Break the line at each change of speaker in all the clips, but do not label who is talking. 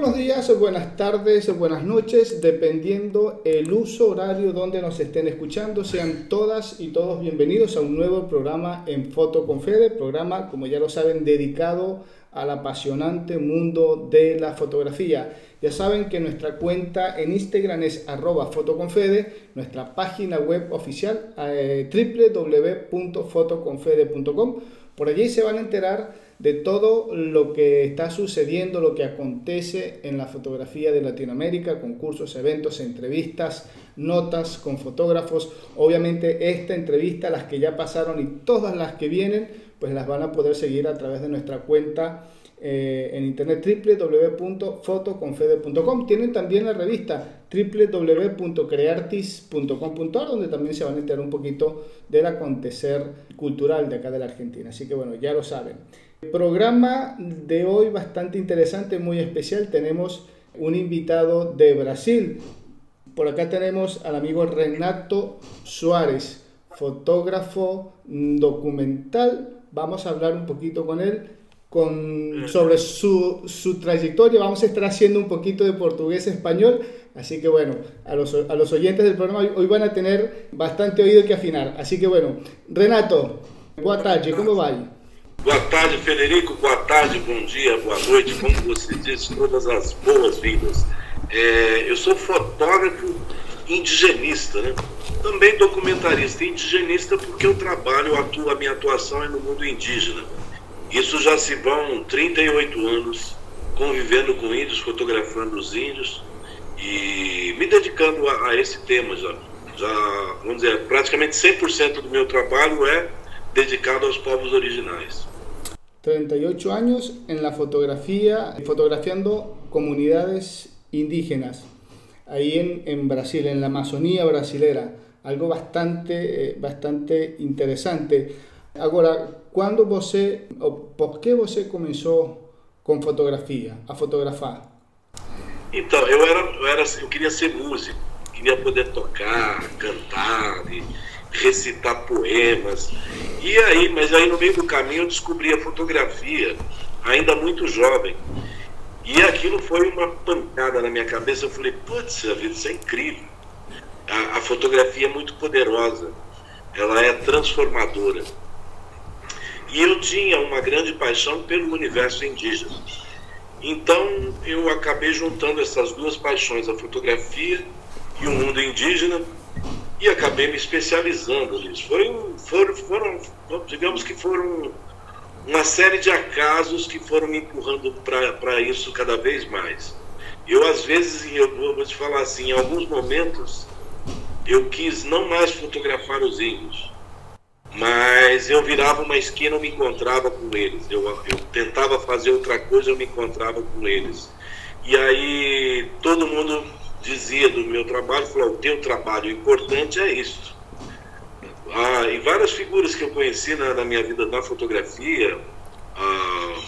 Buenos días, buenas tardes, buenas noches, dependiendo el uso horario donde nos estén escuchando. Sean todas y todos bienvenidos a un nuevo programa en Foto con programa, como ya lo saben, dedicado al apasionante mundo de la fotografía. Ya saben que nuestra cuenta en Instagram es arroba fotoconfede, nuestra página web oficial eh, www.fotoconfede.com. Por allí se van a enterar de todo lo que está sucediendo, lo que acontece en la fotografía de Latinoamérica, concursos, eventos, entrevistas, notas con fotógrafos. Obviamente esta entrevista, las que ya pasaron y todas las que vienen, pues las van a poder seguir a través de nuestra cuenta eh, en internet www.fotoconfede.com. Tienen también la revista www.creartis.com.ar donde también se van a enterar un poquito del acontecer cultural de acá de la Argentina. Así que bueno, ya lo saben. Programa de hoy bastante interesante, muy especial. Tenemos un invitado de Brasil. Por acá tenemos al amigo Renato Suárez, fotógrafo documental. Vamos a hablar un poquito con él con, sobre su, su, trayectoria. Vamos a estar haciendo un poquito de portugués-español, así que bueno, a los, a los oyentes del programa hoy van a tener bastante oído que afinar. Así que bueno, Renato, boa tarde, como vai?
Boa tarde, Federico. Boa tarde, bom dia, boa noite. Como você disse, todas as boas-vindas. É, eu sou fotógrafo indigenista, né? Também documentarista indigenista porque eu trabalho, atuo, a minha atuação é no mundo indígena. Isso já se vão 38 anos convivendo com índios, fotografando os índios e me dedicando a, a esse tema já. Já, vamos dizer, praticamente 100% do meu trabalho é dedicado aos povos originais.
38 años en la fotografía, fotografiando comunidades indígenas, ahí en, en Brasil, en la Amazonía brasilera, algo bastante, eh, bastante interesante. Agora, quando você, por que você começou com fotografia, a fotografar?
Então, eu era, eu era, eu queria ser músico, queria poder tocar, cantar e recitar poemas. E aí, mas aí no meio do caminho eu descobri a fotografia, ainda muito jovem. E aquilo foi uma pancada na minha cabeça. Eu falei, putz, vida isso é incrível. A, a fotografia é muito poderosa, ela é transformadora. E eu tinha uma grande paixão pelo universo indígena. Então eu acabei juntando essas duas paixões, a fotografia e o mundo indígena, e acabei me especializando nisso. Foram, foram, foram digamos que foram uma série de acasos que foram me empurrando para isso cada vez mais. Eu, às vezes, eu vou te falar assim, em alguns momentos, eu quis não mais fotografar os índios mas eu virava uma esquina eu me encontrava com eles. Eu, eu tentava fazer outra coisa, eu me encontrava com eles. E aí todo mundo dizia do meu trabalho, falou, o teu trabalho importante é isso. Ah, e várias figuras que eu conheci na, na minha vida na fotografia, ah,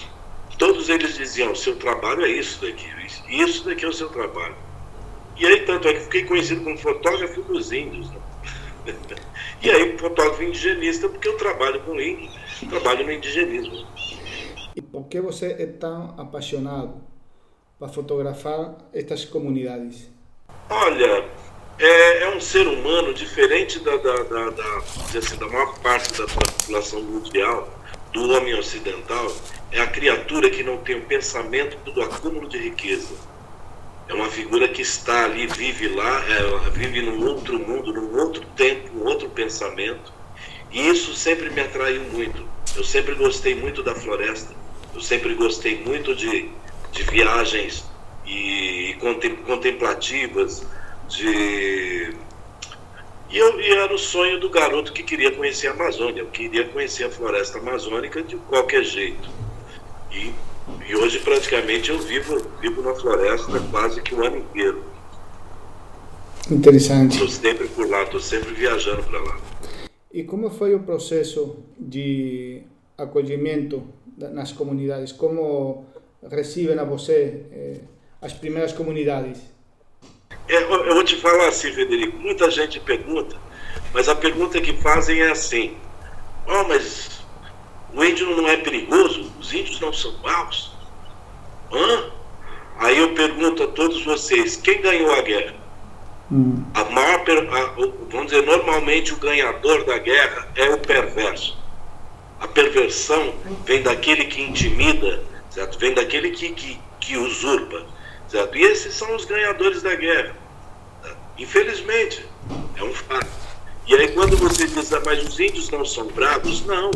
todos eles diziam, o seu trabalho é isso daqui, isso daqui é o seu trabalho. E aí tanto é que fiquei conhecido como fotógrafo dos índios. Né? E aí, fotógrafo indigenista, porque eu trabalho com índio, trabalho no indigenismo.
E por que você é tão apaixonado para fotografar estas comunidades?
Olha, é, é um ser humano diferente da, da, da, da, assim, da maior parte da população mundial, do homem ocidental. É a criatura que não tem o pensamento do acúmulo de riqueza é uma figura que está ali, vive lá, é, vive num outro mundo, num outro tempo, num outro pensamento. E isso sempre me atraiu muito. Eu sempre gostei muito da floresta, eu sempre gostei muito de, de viagens e, contemplativas, de e, eu, e era o sonho do garoto que queria conhecer a Amazônia, queria conhecer a floresta amazônica de qualquer jeito. E e hoje praticamente eu vivo, vivo na floresta quase que o ano inteiro.
Interessante.
Estou sempre por lá, estou sempre viajando para lá.
E como foi o processo de acolhimento nas comunidades? Como recebem a você eh, as primeiras comunidades?
É, eu vou te falar assim, Federico. Muita gente pergunta, mas a pergunta que fazem é assim: Oh, mas o índio não é perigoso? Os índios não são maus? Hã? Aí eu pergunto a todos vocês, quem ganhou a guerra? Hum. A maior, a, vamos dizer, normalmente o ganhador da guerra é o perverso. A perversão vem daquele que intimida, certo? Vem daquele que, que, que usurpa, certo? E esses são os ganhadores da guerra. Certo? Infelizmente, é um fato. E aí quando você diz, ah, mas os índios não são bravos, não.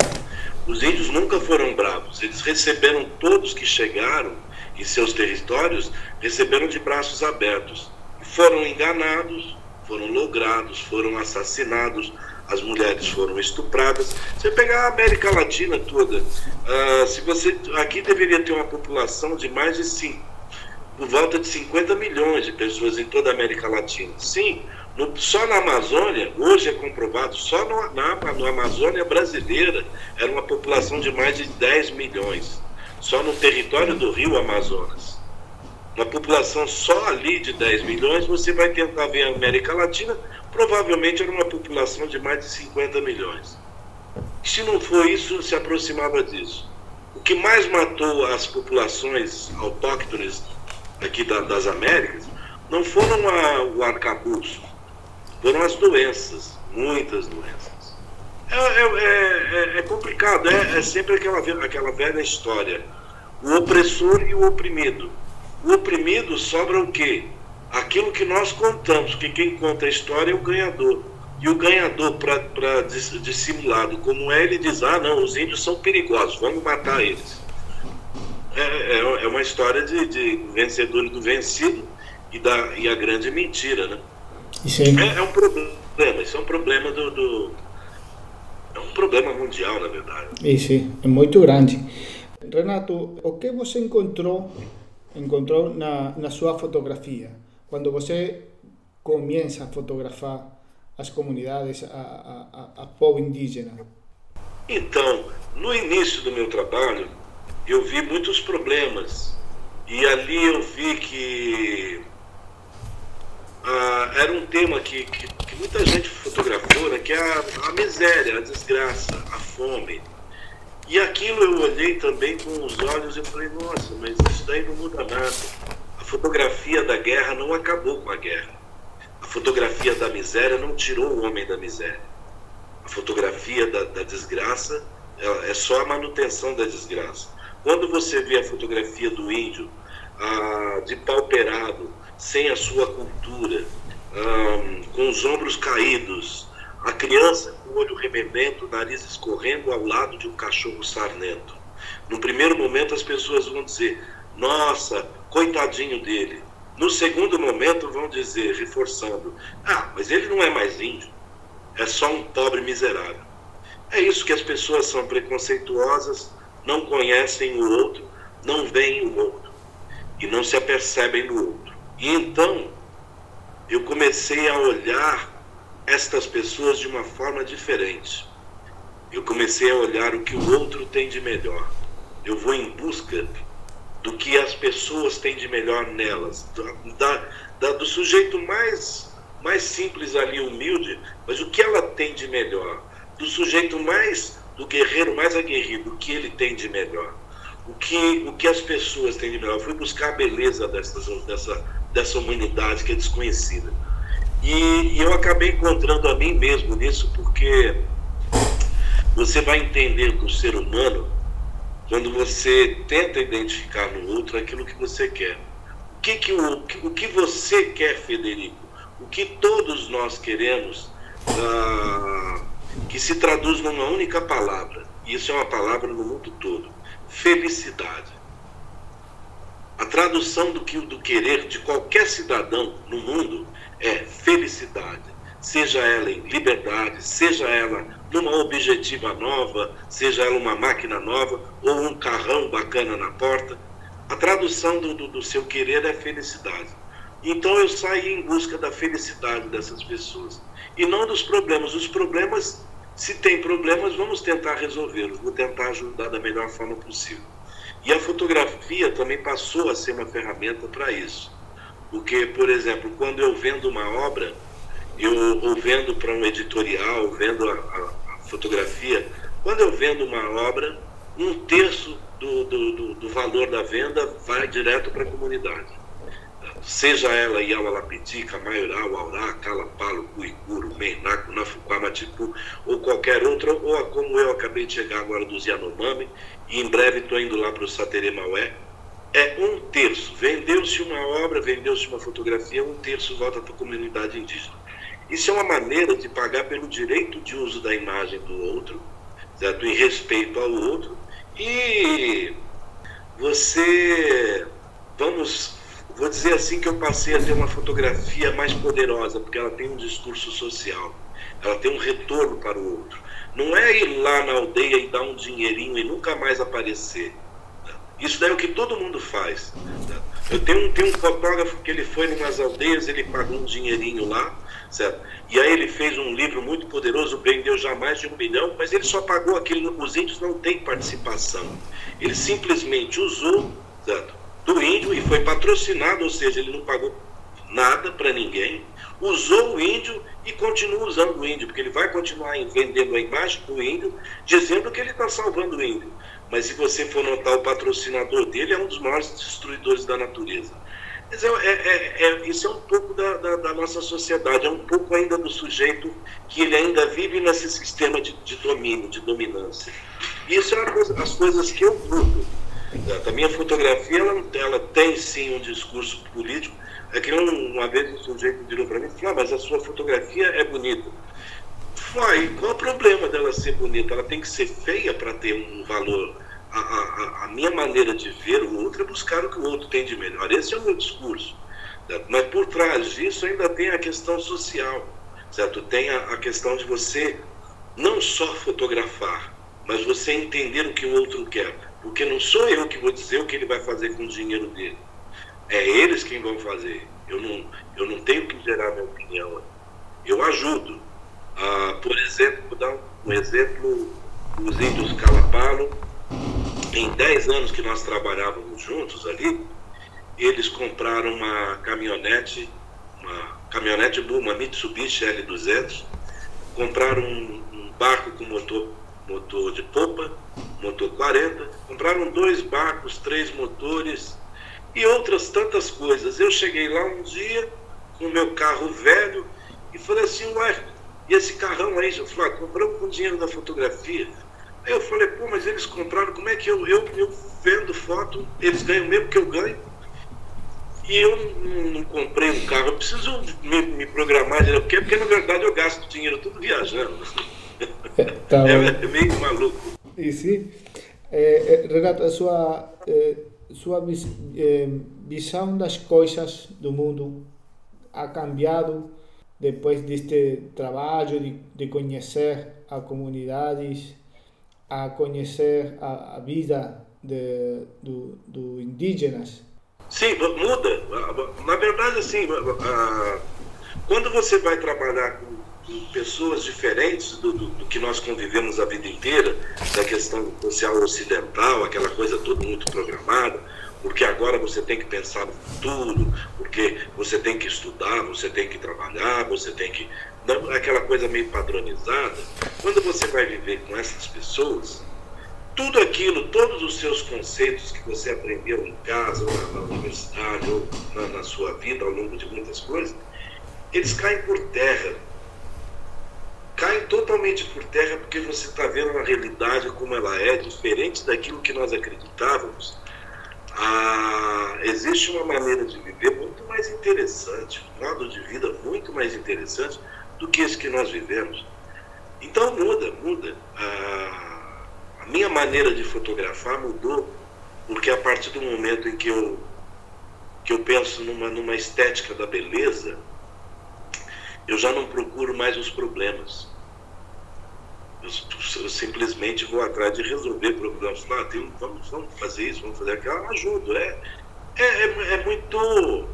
Os índios nunca foram bravos. Eles receberam todos que chegaram em seus territórios, receberam de braços abertos. Foram enganados, foram logrados, foram assassinados, as mulheres foram estupradas. Você pegar a América Latina toda, uh, se você aqui deveria ter uma população de mais de 5, por volta de 50 milhões de pessoas em toda a América Latina. Sim, no, só na Amazônia, hoje é comprovado, só no, na, na Amazônia brasileira era uma população de mais de 10 milhões, só no território do Rio Amazonas. Uma população só ali de 10 milhões, você vai tentar ver a América Latina, provavelmente era uma população de mais de 50 milhões. Se não for isso, se aproximava disso. O que mais matou as populações autóctones aqui da, das Américas não foram a, o arcabouço, foram as doenças, muitas doenças. É, é, é, é complicado, é, sempre aquela, aquela velha história. O opressor e o oprimido. O oprimido sobra o quê? Aquilo que nós contamos, que quem conta a história é o ganhador. E o ganhador, para dissimulado como é, ele diz: ah, não, os índios são perigosos, vamos matar eles. É, é, é uma história de, de vencedor e do vencido e, da, e a grande mentira, né? Isso é... É, é um problema, isso é um problema do, do, É um problema mundial, na verdade.
Isso, é muito grande. Renato, o que você encontrou, encontrou na, na sua fotografia? Quando você começa a fotografar as comunidades, a, a, a povo indígena?
Então, no início do meu trabalho, eu vi muitos problemas. E ali eu vi que ah, era um tema que, que, que, muita gente fotografou, né, que é a, a, miséria, a desgraça, a fome. E aquilo eu olhei também com os olhos e falei, nossa, mas isso daí não muda nada. A fotografia da guerra não acabou com a guerra. A fotografia da miséria não tirou o homem da miséria. A fotografia da, da desgraça é, é só a manutenção da desgraça. Quando você vê a fotografia do índio ah, de pauperado, sem a sua cultura, um, com os ombros caídos, a criança com o olho rememento, o nariz escorrendo ao lado de um cachorro sarnento. No primeiro momento as pessoas vão dizer, nossa, coitadinho dele. No segundo momento vão dizer, reforçando, ah, mas ele não é mais índio, é só um pobre miserável. É isso que as pessoas são preconceituosas, não conhecem o outro, não veem o outro e não se apercebem no outro. E então eu comecei a olhar estas pessoas de uma forma diferente. Eu comecei a olhar o que o outro tem de melhor. Eu vou em busca do que as pessoas têm de melhor nelas, da, da, do sujeito mais, mais simples ali, humilde, mas o que ela tem de melhor, do sujeito mais, do guerreiro mais aguerrido, o que ele tem de melhor, o que, o que as pessoas têm de melhor. Eu fui buscar a beleza dessa, dessa, dessa humanidade que é desconhecida. E, e eu acabei encontrando a mim mesmo nisso, porque você vai entender o ser humano quando você tenta identificar no outro aquilo que você quer. O que, que, o, o que você quer, Federico? O que todos nós queremos ah, que se traduz numa única palavra. E isso é uma palavra no mundo todo: felicidade. A tradução do, que, do querer de qualquer cidadão no mundo é felicidade, seja ela em liberdade, seja ela numa objetiva nova, seja ela uma máquina nova ou um carrão bacana na porta. A tradução do, do, do seu querer é felicidade. Então eu saí em busca da felicidade dessas pessoas e não dos problemas. Os problemas, se tem problemas, vamos tentar resolvê-los, vou tentar ajudar da melhor forma possível. E a fotografia também passou a ser uma ferramenta para isso. Porque, por exemplo, quando eu vendo uma obra, eu ou vendo para um editorial, vendo a, a, a, fotografia, quando eu vendo uma obra, um terço do, do, do, do valor da venda vai direto para a comunidade. Seja ela Iaualapitica, Maioral, Aurá, Calapalo, Cuicuro, Meinaco, Nafuquá, Matipu, ou qualquer outra, ou como eu acabei de chegar agora dos Yanomami, e em breve estou indo lá para o Saterê Maué, é um terço. Vendeu-se uma obra, vendeu-se uma fotografia, um terço volta para a comunidade indígena. Isso é uma maneira de pagar pelo direito de uso da imagem do outro, certo? em respeito ao outro, e você, vamos, vou dizer assim que eu passei a ter uma fotografia mais poderosa, porque ela tem um discurso social, ela tem um retorno para o outro. Não é ir lá na aldeia e dar um dinheirinho e nunca mais aparecer. Isso daí é o que todo mundo faz. Eu tenho, tenho um fotógrafo que ele foi em umas aldeias, ele pagou um dinheirinho lá, certo? E aí ele fez um livro muito poderoso, vendeu já mais de um milhão, mas ele só pagou aquilo. Os índios não têm participação. Ele simplesmente usou certo? Do índio e foi patrocinado, ou seja, ele não pagou nada para ninguém, usou o índio e continua usando o índio, porque ele vai continuar vendendo a imagem do índio, dizendo que ele está salvando o índio. Mas se você for notar, o patrocinador dele é um dos maiores destruidores da natureza. Mas é, é, é, é, isso é um pouco da, da, da, nossa sociedade, é um pouco ainda do sujeito que ele ainda vive nesse sistema de, de domínio, de dominância. E isso é coisa, as coisas que eu luto. A minha fotografia ela, ela tem sim um discurso político. É que uma vez um sujeito virou para mim e falou: ah, mas a sua fotografia é bonita. Falei, qual o problema dela ser bonita? Ela tem que ser feia para ter um valor a, a, a, minha maneira de ver o outro é buscar o que o outro tem de melhor. Esse é o meu discurso. Certo? Mas por trás disso ainda tem a questão social, certo? Tem a, a questão de você não só fotografar, mas você entender o que o outro quer. Porque não sou eu que vou dizer o que ele vai fazer com o dinheiro dele. É eles quem vão fazer. Eu não, eu não tenho que gerar minha opinião. Eu ajudo. Ah, por exemplo, vou dar um exemplo, os índios Calapalo, em 10 anos que nós trabalhávamos juntos ali, eles compraram uma caminhonete, uma caminhonete uma Mitsubishi L200, compraram um, um barco com motor, motor de popa, motor 40, compraram dois barcos, três motores e outras tantas coisas. Eu cheguei lá um dia com o meu carro velho e falei assim, ué, e esse carrão aí? Eu falei, ah, compramos com dinheiro da fotografia. Aí eu falei, pô, mas eles compraram, como é que eu, eu, eu vendo foto, eles ganham mesmo que eu ganho? E eu não, não comprei um carro, eu preciso me, me programar, porque, porque na verdade eu gasto dinheiro tudo viajando. Tá é, é, meio maluco.
E sim. É, Renato, a sua, é, sua vis, visão das coisas do mundo ha cambiado depois deste trabalho de, de conhecer a comunidades a conhecer a, a vida de, do, do indígenas?
Sim, muda. Na verdade, assim, quando você vai trabalhar com, pessoas diferentes do, do, do, que nós convivemos a vida inteira, da questão social ocidental, aquela coisa toda muito programada, porque agora você tem que pensar no futuro, porque você tem que estudar, você tem que trabalhar, você tem que aquela coisa meio padronizada, quando você vai viver com essas pessoas, tudo aquilo, todos os seus conceitos que você aprendeu em casa, ou na, na universidade, ou na, na sua vida ao longo de muitas coisas, eles caem por terra. Caem totalmente por terra porque você está vendo a realidade como ela é, diferente daquilo que nós acreditávamos. Ah, existe uma maneira de viver muito mais interessante, um modo de vida muito mais interessante do que esse que nós vivemos. Então muda, muda. A, a minha maneira de fotografar mudou, porque a partir do momento em que eu, que eu penso numa, numa estética da beleza, eu já não procuro mais os problemas. Eu, eu simplesmente vou atrás de resolver problemas. Ah, tem, vamos, vamos fazer isso, vamos fazer aquilo. ajudo. É, é, é, é muito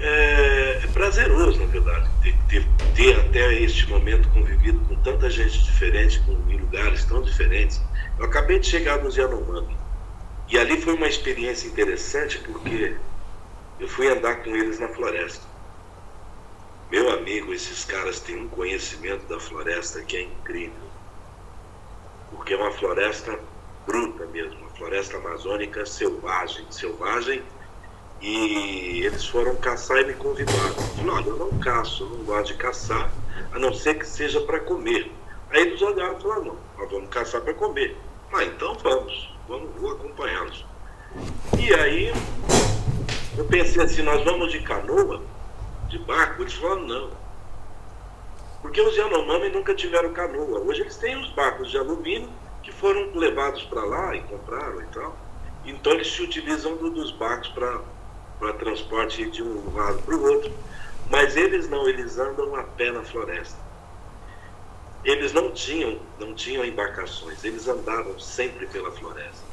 é, é prazeroso, na verdade, ter, ter, ter, até este momento convivido com tanta gente diferente, com, em lugares tão diferentes. Eu acabei de chegar nos Yanomami. E ali foi uma experiência interessante porque eu fui andar com eles na floresta. Meu amigo, esses caras têm um conhecimento da floresta que é incrível. porque é uma floresta bruta mesmo, uma floresta amazônica selvagem, selvagem. E eles foram caçar e me convidaram. Eu falei, olha, eu não caço, eu não gosto de caçar, a não ser que seja para comer. Aí eles olharam e falaram, não, nós vamos caçar para comer. Ah, então vamos, vamos, vou acompanhá-los. E aí eu pensei assim, nós vamos de canoa, de barco? Eles falaram, não. Porque os Yanomami nunca tiveram canoa. Hoje eles têm os barcos de alumínio que foram levados para lá e compraram e tal. Então eles se utilizam do, dos barcos para transporte de um lado para o outro. Mas eles não, eles andam a pé na floresta. Eles não tinham, não tinham embarcações, eles andavam sempre pela floresta.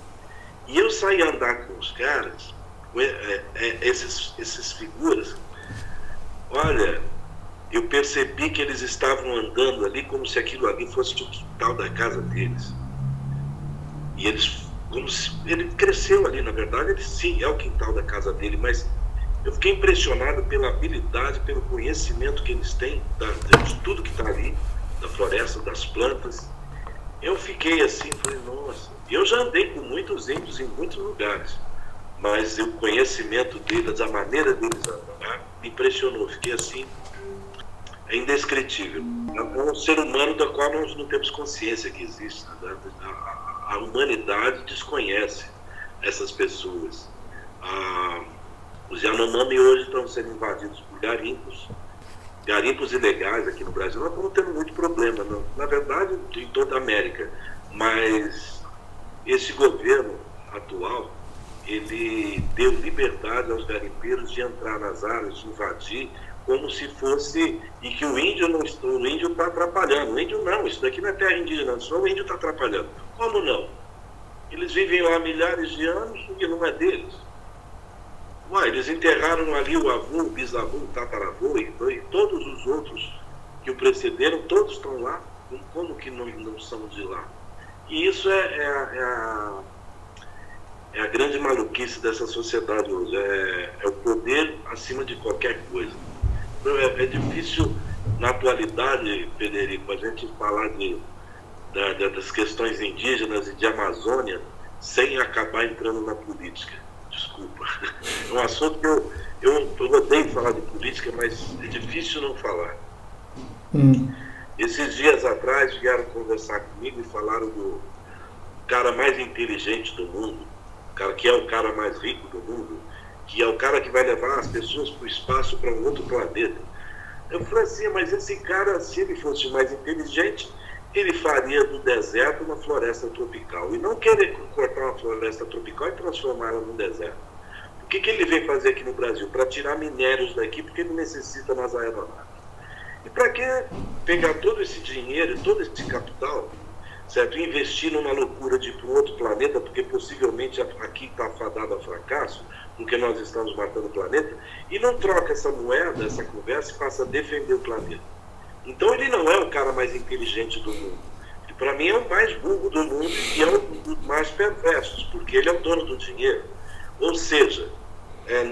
E eu saí andar com os caras, é, é, é, esses, esses figuras, olha, eu percebi que eles estavam andando ali como se aquilo ali fosse o quintal da casa deles. E eles, como se, ele cresceu ali, na verdade, ele sim é o quintal da casa dele, mas eu fiquei impressionado pela habilidade, pelo conhecimento que eles têm da, de tudo que está ali, da floresta, das plantas. Eu fiquei assim, falei, nossa. Eu já andei com muitos índios em muitos lugares, mas o conhecimento deles, a maneira deles andar, me impressionou. Fiquei assim, é indescritível. É um ser humano da qual nós não temos consciência que existe. A, a, humanidade desconhece essas pessoas. Ah, os Yanomami hoje estão sendo invadidos por garimpos, garimpos ilegais aqui no Brasil. Nós estamos tendo muito problema, não. na verdade, em toda a América. Mas esse governo atual, ele deu liberdade aos garimpeiros de entrar nas áreas, de invadir, como se fosse. E que o índio não o índio está atrapalhando. O índio não, isso daqui não é terra indígena, só o índio está atrapalhando. Como não? Eles vivem lá milhares de anos e não é deles. Ué, eles enterraram ali o avô, o bisavô, o tataravô e, e, todos os outros que o precederam, todos estão lá. Como que não, não são de lá? E isso é, é, é, a, é a grande maluquice dessa sociedade hoje. É, é o poder acima de qualquer coisa. Então, é, é, difícil, na atualidade, Federico, a gente falar de, da, das questões indígenas e de Amazônia sem acabar entrando na política desculpa. É um assunto que eu, eu, eu odeio falar de política, mas é difícil não falar. Hum. Esses dias atrás vieram conversar comigo e falaram do cara mais inteligente do mundo, cara que é o cara mais rico do mundo, que é o cara que vai levar as pessoas para o espaço, para um outro planeta. Eu falei assim, mas esse cara, se ele fosse mais inteligente, ele faria do deserto uma floresta tropical. E não querer cortar uma floresta tropical e transformá-la num deserto. O que, que ele vem fazer aqui no Brasil? Para tirar minérios daqui, porque ele necessita nas aeronaves. E para que pegar todo esse dinheiro, todo esse capital, certo? investir numa loucura de ir para um outro planeta, porque possivelmente aqui está fadado a fracasso, porque nós estamos matando o planeta, e não troca essa moeda, essa conversa e passa a defender o planeta. Então ele não é o cara mais inteligente do mundo. E para mim é o mais burro do mundo e é o dos mais perversos, porque ele é o dono do dinheiro. Ou seja, é,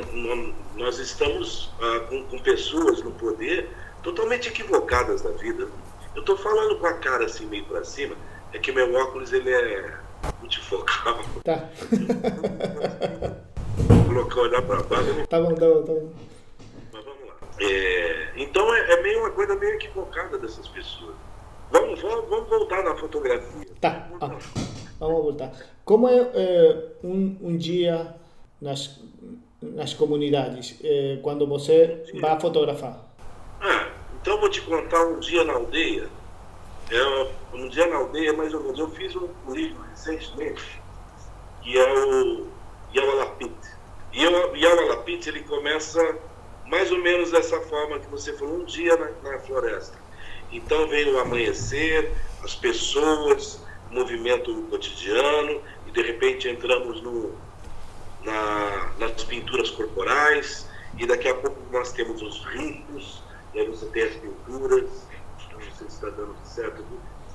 nós estamos ah, com, com, pessoas no poder totalmente equivocadas da vida. Eu estou falando com a cara assim meio para cima, é que meu óculos ele é multifocal. Tá. Vou colocar olhar para baixo.
Tá bom, tá bom, tá bom.
É, então é, é, meio uma coisa meio equivocada dessas pessoas. Vamos, vamos, vamos voltar na fotografia.
Tá, vamos, ah, vamos voltar. Como é, é um, um, dia nas, nas comunidades, é, quando você um vai fotografar?
Ah, então vou te contar um dia na aldeia. É, um dia na aldeia, mais ou menos. Eu fiz um livro recentemente, que é o Yawalapit. E o Yawalapit, ele começa mais ou menos dessa forma que você falou, um dia na, na floresta. Então vem o amanhecer, as pessoas, movimento cotidiano, e de repente entramos no, na, nas pinturas corporais, e daqui a pouco nós temos os ritos, e aí você tem as pinturas, se está dando certo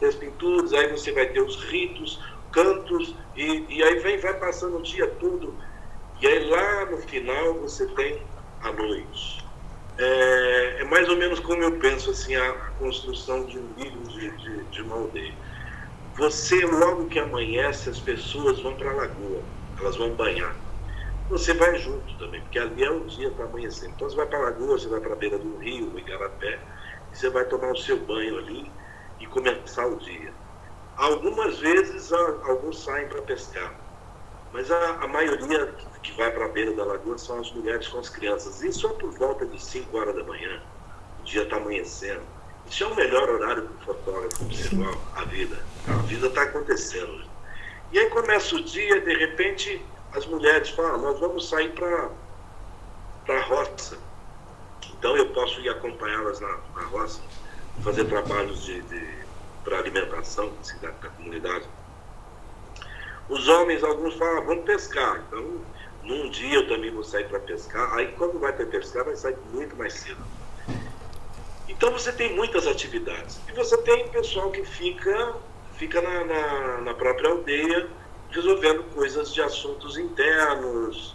as pinturas, aí você vai ter os ritos, cantos, e, e aí vem, vai passando o dia todo, e aí lá no final você tem à noite. É, é, mais ou menos como eu penso assim a, a construção de um livro de, de, de, uma aldeia. você, logo que amanhece, as pessoas vão para a lagoa, elas vão banhar. Você vai junto também, porque ali é o dia para amanhecer. Então você vai para a lagoa, você vai para a beira do rio, no Igarapé, você vai tomar o seu banho ali e começar o dia. Algumas vezes alguns saem para pescar, mas a, a maioria que vai para a beira da lagoa são as mulheres com as crianças. Isso é por volta de 5 horas da manhã, o dia está amanhecendo. Isso é o melhor horário para o fotógrafo observar a vida. A vida está acontecendo. E aí começa o dia, de repente as mulheres falam, ah, nós vamos sair para a roça. Então eu posso ir acompanhá-las na, na roça, fazer trabalhos de, de para alimentação da, da, comunidade. Os homens, alguns falam, ah, vamos pescar. Então, num dia eu também vou sair para pescar. Aí, quando vai para pescar, vai sair muito mais cedo. Então, você tem muitas atividades. E você tem pessoal que fica, fica na, na, na própria aldeia resolvendo coisas de assuntos internos.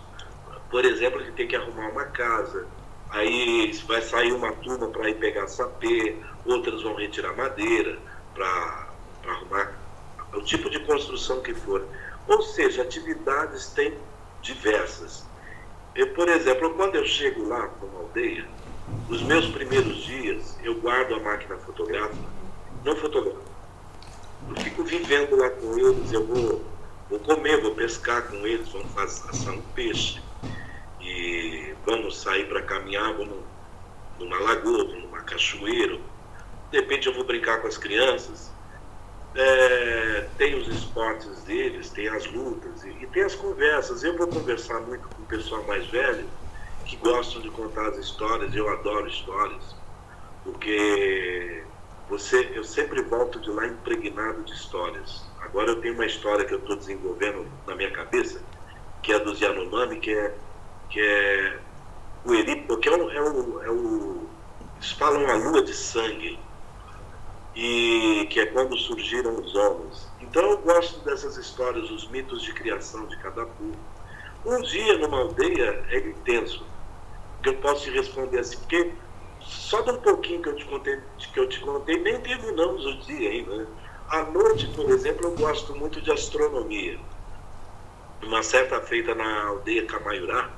Por exemplo, ele tem que arrumar uma casa. Aí vai sair uma turma para ir pegar sapê, outras vão retirar madeira para arrumar o tipo de construção que for. Ou seja, atividades tem diversas. Eu, por exemplo, quando eu chego lá numa aldeia, os meus primeiros dias eu guardo a máquina fotográfica, não fotografo. Eu fico vivendo lá com eles, eu vou, vou comer, vou pescar com eles, vamos fazer assar um peixe. E vamos sair para caminhar, vamos numa lagoa, numa cachoeira, de repente eu vou brincar com as crianças. É, tem os esportes deles, tem as lutas e, e, tem as conversas. Eu vou conversar muito com o pessoal mais velho que gostam de contar as histórias. Eu adoro histórias, porque você, eu sempre volto de lá impregnado de histórias. Agora eu tenho uma história que eu estou desenvolvendo na minha cabeça, que é dos Yanomami, que é, que é o Eripo, que é o, é o, é o. Eles falam a lua de sangue e que é quando surgiram os homens. Então eu gosto dessas histórias, os mitos de criação de cada povo. Um dia numa aldeia é intenso, que eu posso te responder assim, porque só de um pouquinho que eu te contei, que eu te contei nem terminamos o dia ainda. Né? À noite, por exemplo, eu gosto muito de astronomia. Uma certa feita na aldeia Camaiurá,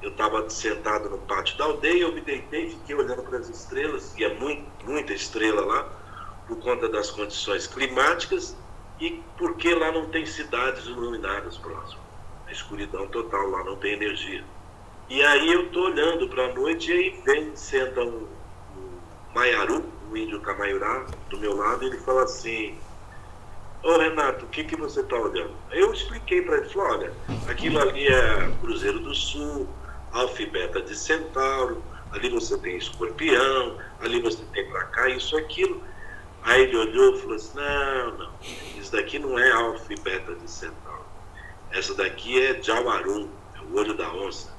eu estava sentado no pátio da aldeia, eu me deitei, fiquei olhando para as estrelas, e é muito, muita estrela lá por conta das condições climáticas e porque lá não tem cidades iluminadas próximo. A escuridão total, lá não tem energia. E aí eu estou olhando para a noite e aí vem, senta um, um Maiaru, um índio Camaiurá, do meu lado, e ele fala assim, Ô Renato, o que, que você está olhando? Eu expliquei para ele, falei, olha, aquilo ali é Cruzeiro do Sul, Alfibeta de Centauro, ali você tem escorpião, ali você tem para cá, isso, aquilo. Aí ele olhou e falou assim: não, não, isso daqui não é alfa e beta de centauro. Essa daqui é Jawarum, é o olho da onça.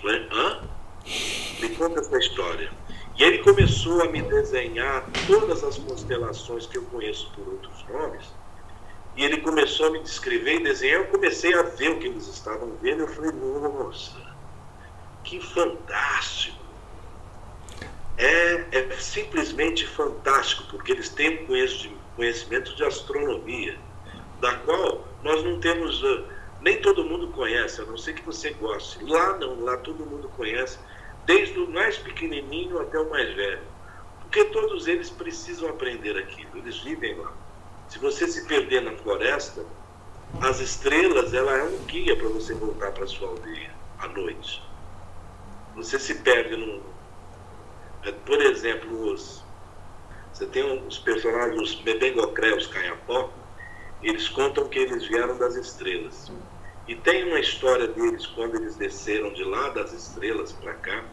Falei: hã? Me conta essa história. E ele começou a me desenhar todas as constelações que eu conheço por outros nomes. E ele começou a me descrever e desenhar. Eu comecei a ver o que eles estavam vendo. Eu falei: nossa, que fantástico é, é simplesmente fantástico, porque eles têm conhecimento de astronomia, da qual nós não temos, ah, nem todo mundo conhece, a não ser que você goste. Lá não, lá todo mundo conhece, desde o mais pequenininho até o mais velho. Porque todos eles precisam aprender aquilo, eles vivem lá. Se você se perder na floresta, as estrelas, ela é um guia para você voltar para sua aldeia à noite. Você se perde num, é, por exemplo, os, você tem os personagens, os Bebengocré, os Caiapó, eles contam que eles vieram das estrelas. E tem uma história deles quando eles desceram de lá das estrelas para cá,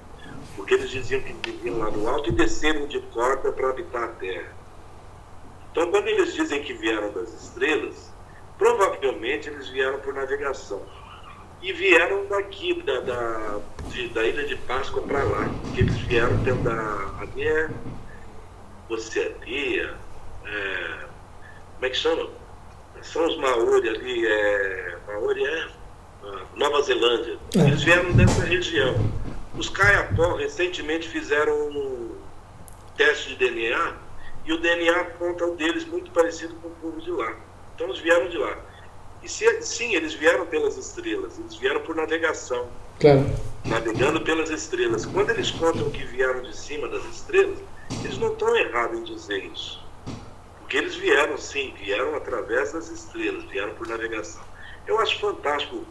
porque eles diziam que viviam lá no alto e desceram de corda para habitar a terra. Então, quando eles dizem que vieram das estrelas, provavelmente eles vieram por navegação e vieram daqui, da, da, de, da ilha de Páscoa para lá. Que eles vieram pelo da. Ali é Oceania. É, como é que chama? São os Maori ali, é, Maori é Nova Zelândia. É. Eles vieram dessa região. Os Caiapó recentemente fizeram um teste de DNA e o DNA aponta o deles muito parecido com o povo de lá. Então eles vieram de lá. E se, sim, eles vieram pelas estrelas, eles vieram por navegação.
Claro.
Navegando pelas estrelas. Quando eles contam que vieram de cima das estrelas, eles não estão errados em dizer isso. Porque eles vieram, sim, vieram através das estrelas, vieram por navegação. Eu acho fantástico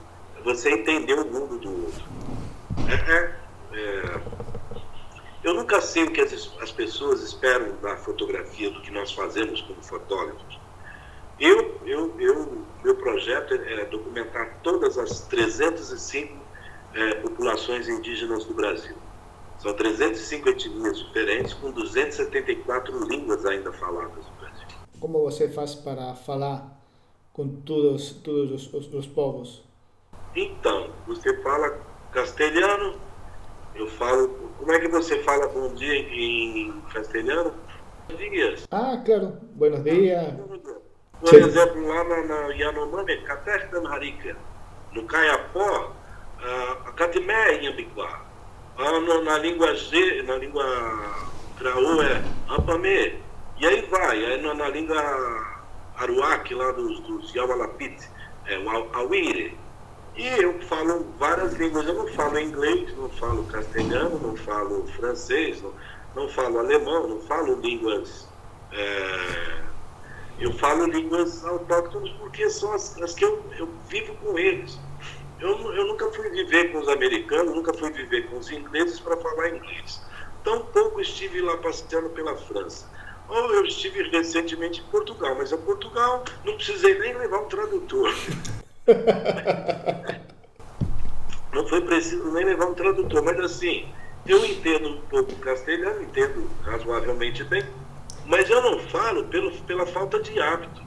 você entender o mundo do outro. É, é, é, eu nunca sei o que as, as pessoas esperam da fotografia, do que nós fazemos como fotógrafos. Eu, eu, eu, meu projeto é, é documentar todas as 305 é, populações indígenas do Brasil. São 305 etnias diferentes, com 274 línguas ainda faladas no Brasil.
Como você faz para falar com todos, todos os, os, os povos?
Então, você fala castelhano, eu falo. Como é que você fala bom dia em castelhano? Buenos dias.
Ah, claro. Buenos dias.
Por exemplo, lá na, na Yanomami, Katestan Harika, no Caiapó, a Catimé Yambiquá. Na, na língua G, na língua Craô é Ampamê. E aí vai. Aí na, na língua Aruac, lá dos, dos Yawalapit, é o Awire. E eu falo várias línguas. Eu não falo inglês, não falo castelhano, não falo francês, não, não falo alemão, não falo línguas. É, eu falo línguas autóctones porque são as, as que eu, eu vivo com eles. Eu, eu nunca fui viver com os americanos, nunca fui viver com os ingleses para falar inglês. Tão pouco estive lá passeando pela França. Ou eu estive recentemente em Portugal, mas a Portugal não precisei nem levar um tradutor. não foi preciso nem levar um tradutor, mas assim, eu entendo um pouco castelhano, entendo razoavelmente bem, mas eu não falo pelo, pela falta de hábito.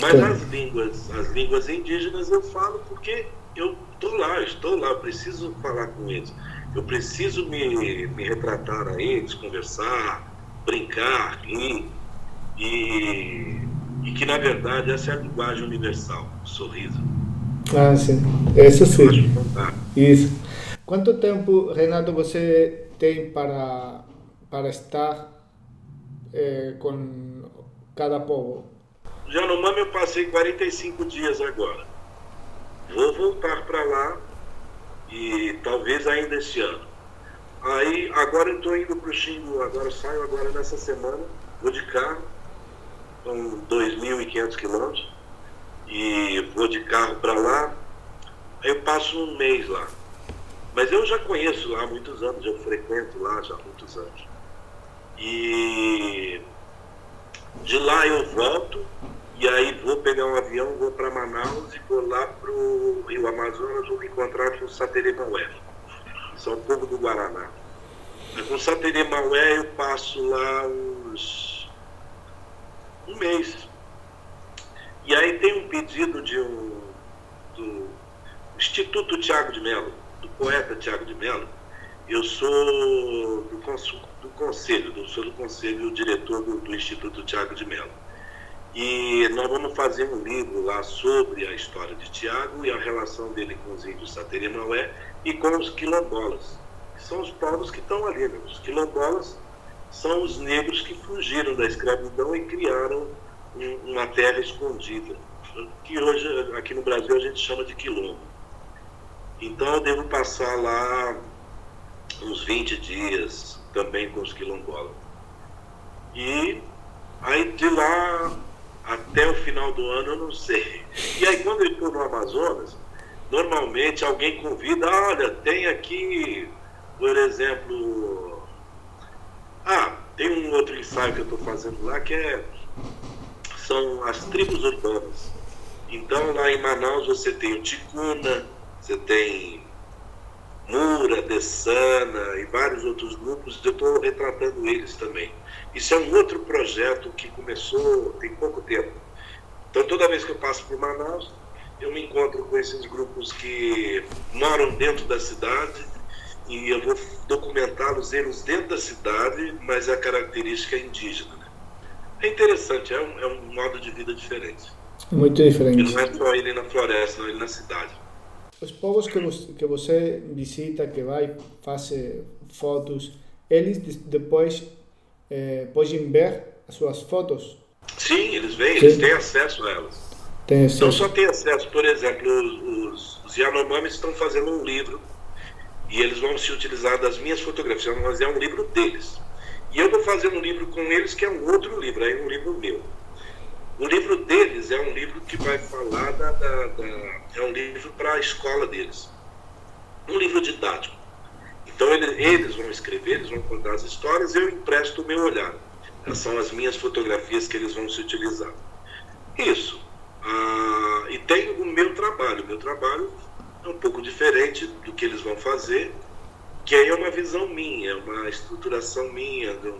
Mas Sim. as línguas, as línguas indígenas eu falo porque eu estou lá, estou lá, preciso falar com eles. Eu preciso me, me retratar a eles, conversar, brincar, rir. E, e que, na verdade, essa é a linguagem universal, o sorriso.
Ah, sim. Isso sim. Isso. Quanto tempo, Renato, você tem para, para estar é, com cada povo?
Já no Mami eu passei 45 dias agora. Vou voltar para lá e talvez ainda esse ano. Aí agora estou indo para o Xingu, agora saio agora nessa semana, vou de carro, são 2.500 quilômetros, e vou de carro para lá, aí eu passo um mês lá. Mas eu já conheço lá há muitos anos, eu frequento lá já há muitos anos. E de lá eu volto e aí vou pegar um avião, vou para Manaus e vou lá para o Rio Amazonas, vou me encontrar com o Saterê Maué, São Povo do Guaraná. Com o Saterê Maué eu passo lá uns um mês. E aí tem um pedido de um do Instituto Tiago de Mello, do poeta Tiago de Mello. Eu sou do do conselho, do, sou do conselho diretor do, do Instituto Tiago de Mello. E nós vamos fazer um livro lá sobre a história de Tiago e a relação dele com os índios Saterimaué e com os quilombolas, que são os povos que estão ali. Né? Os quilombolas são os negros que fugiram da escravidão e criaram um, uma terra escondida, que hoje aqui no Brasil a gente chama de quilombo. Então eu devo passar lá uns 20 dias, também com os quilombolas. E aí de lá até o final do ano eu não sei. E aí quando eu estou no Amazonas, normalmente alguém convida, olha, tem aqui, por exemplo, ah, tem um outro ensaio que eu estou fazendo lá que é são as tribos urbanas. Então lá em Manaus você tem o Ticuna, você tem Mura, Dessana e vários outros grupos, eu estou retratando eles também. Isso é um outro projeto que começou tem pouco tempo. Então, toda vez que eu passo por Manaus, eu me encontro com esses grupos que moram dentro da cidade e eu vou documentá-los eles dentro da cidade, mas a característica é indígena. Né? É interessante, é um, é um modo de vida diferente.
Muito diferente.
E não é só ele na floresta, não, ele na cidade.
Os povos que, você, que você visita, que vai fazer fotos, eles depois eh, podem ver as suas fotos?
Sim, eles veem, Sim. eles têm acesso a elas. Tem acesso. Não só tem acesso, por exemplo, os, os Yanomamis estão fazendo um livro e eles vão se utilizar das minhas fotografias, mas é um livro deles. E eu vou fazer um livro com eles que é um outro livro, é um livro meu. O livro deles é um livro que vai falar da. da, da é um livro para a escola deles. Um livro didático. Então ele, eles vão escrever, eles vão contar as histórias, eu empresto o meu olhar. São as minhas fotografias que eles vão se utilizar. Isso. Ah, e tem o meu trabalho. O meu trabalho é um pouco diferente do que eles vão fazer, que aí é uma visão minha, uma estruturação minha. Do,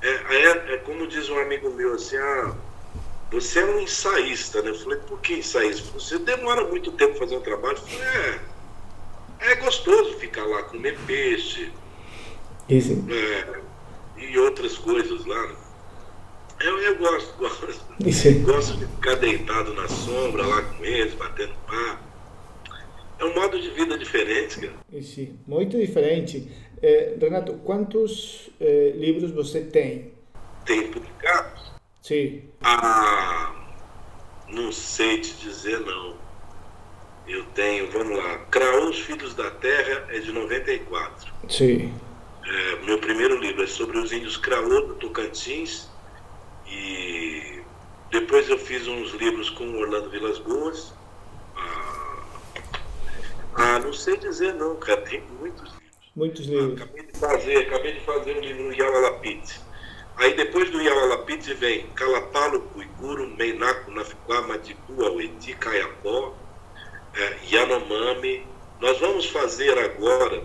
é, é, é como diz um amigo meu assim, ah, você é um ensaísta, né? Eu falei, por que ensaísta? Você demora muito tempo fazendo um trabalho. Eu falei, é, é gostoso ficar lá, comer peixe. Isso. É, e outras coisas lá. Né? Eu, eu gosto, gosto. Isso. Gosto de ficar deitado na sombra lá com eles, batendo papo. É um modo de vida diferente, cara.
Isso, muito diferente. Eh, Renato, quantos eh, livros você tem?
Tem publicados?
Sim.
Ah, não sei te dizer não. Eu tenho, vamos lá, Craô, os Filhos da Terra é de 94.
Sim.
É, meu primeiro livro é sobre os índios Craô do Tocantins. E depois eu fiz uns livros com Orlando Vilas Boas. Ah, ah, não sei dizer não, cara, tem muitos livros.
Muitos livros.
Ah, acabei de fazer, acabei de fazer um livro Yawalapit Aí depois do Iaualapiti vem Calapalo, Cuicuro, Meinaco, Nafiquá, Maticu, Aueti, Caiapó, é, Yanomami. Nós vamos fazer agora.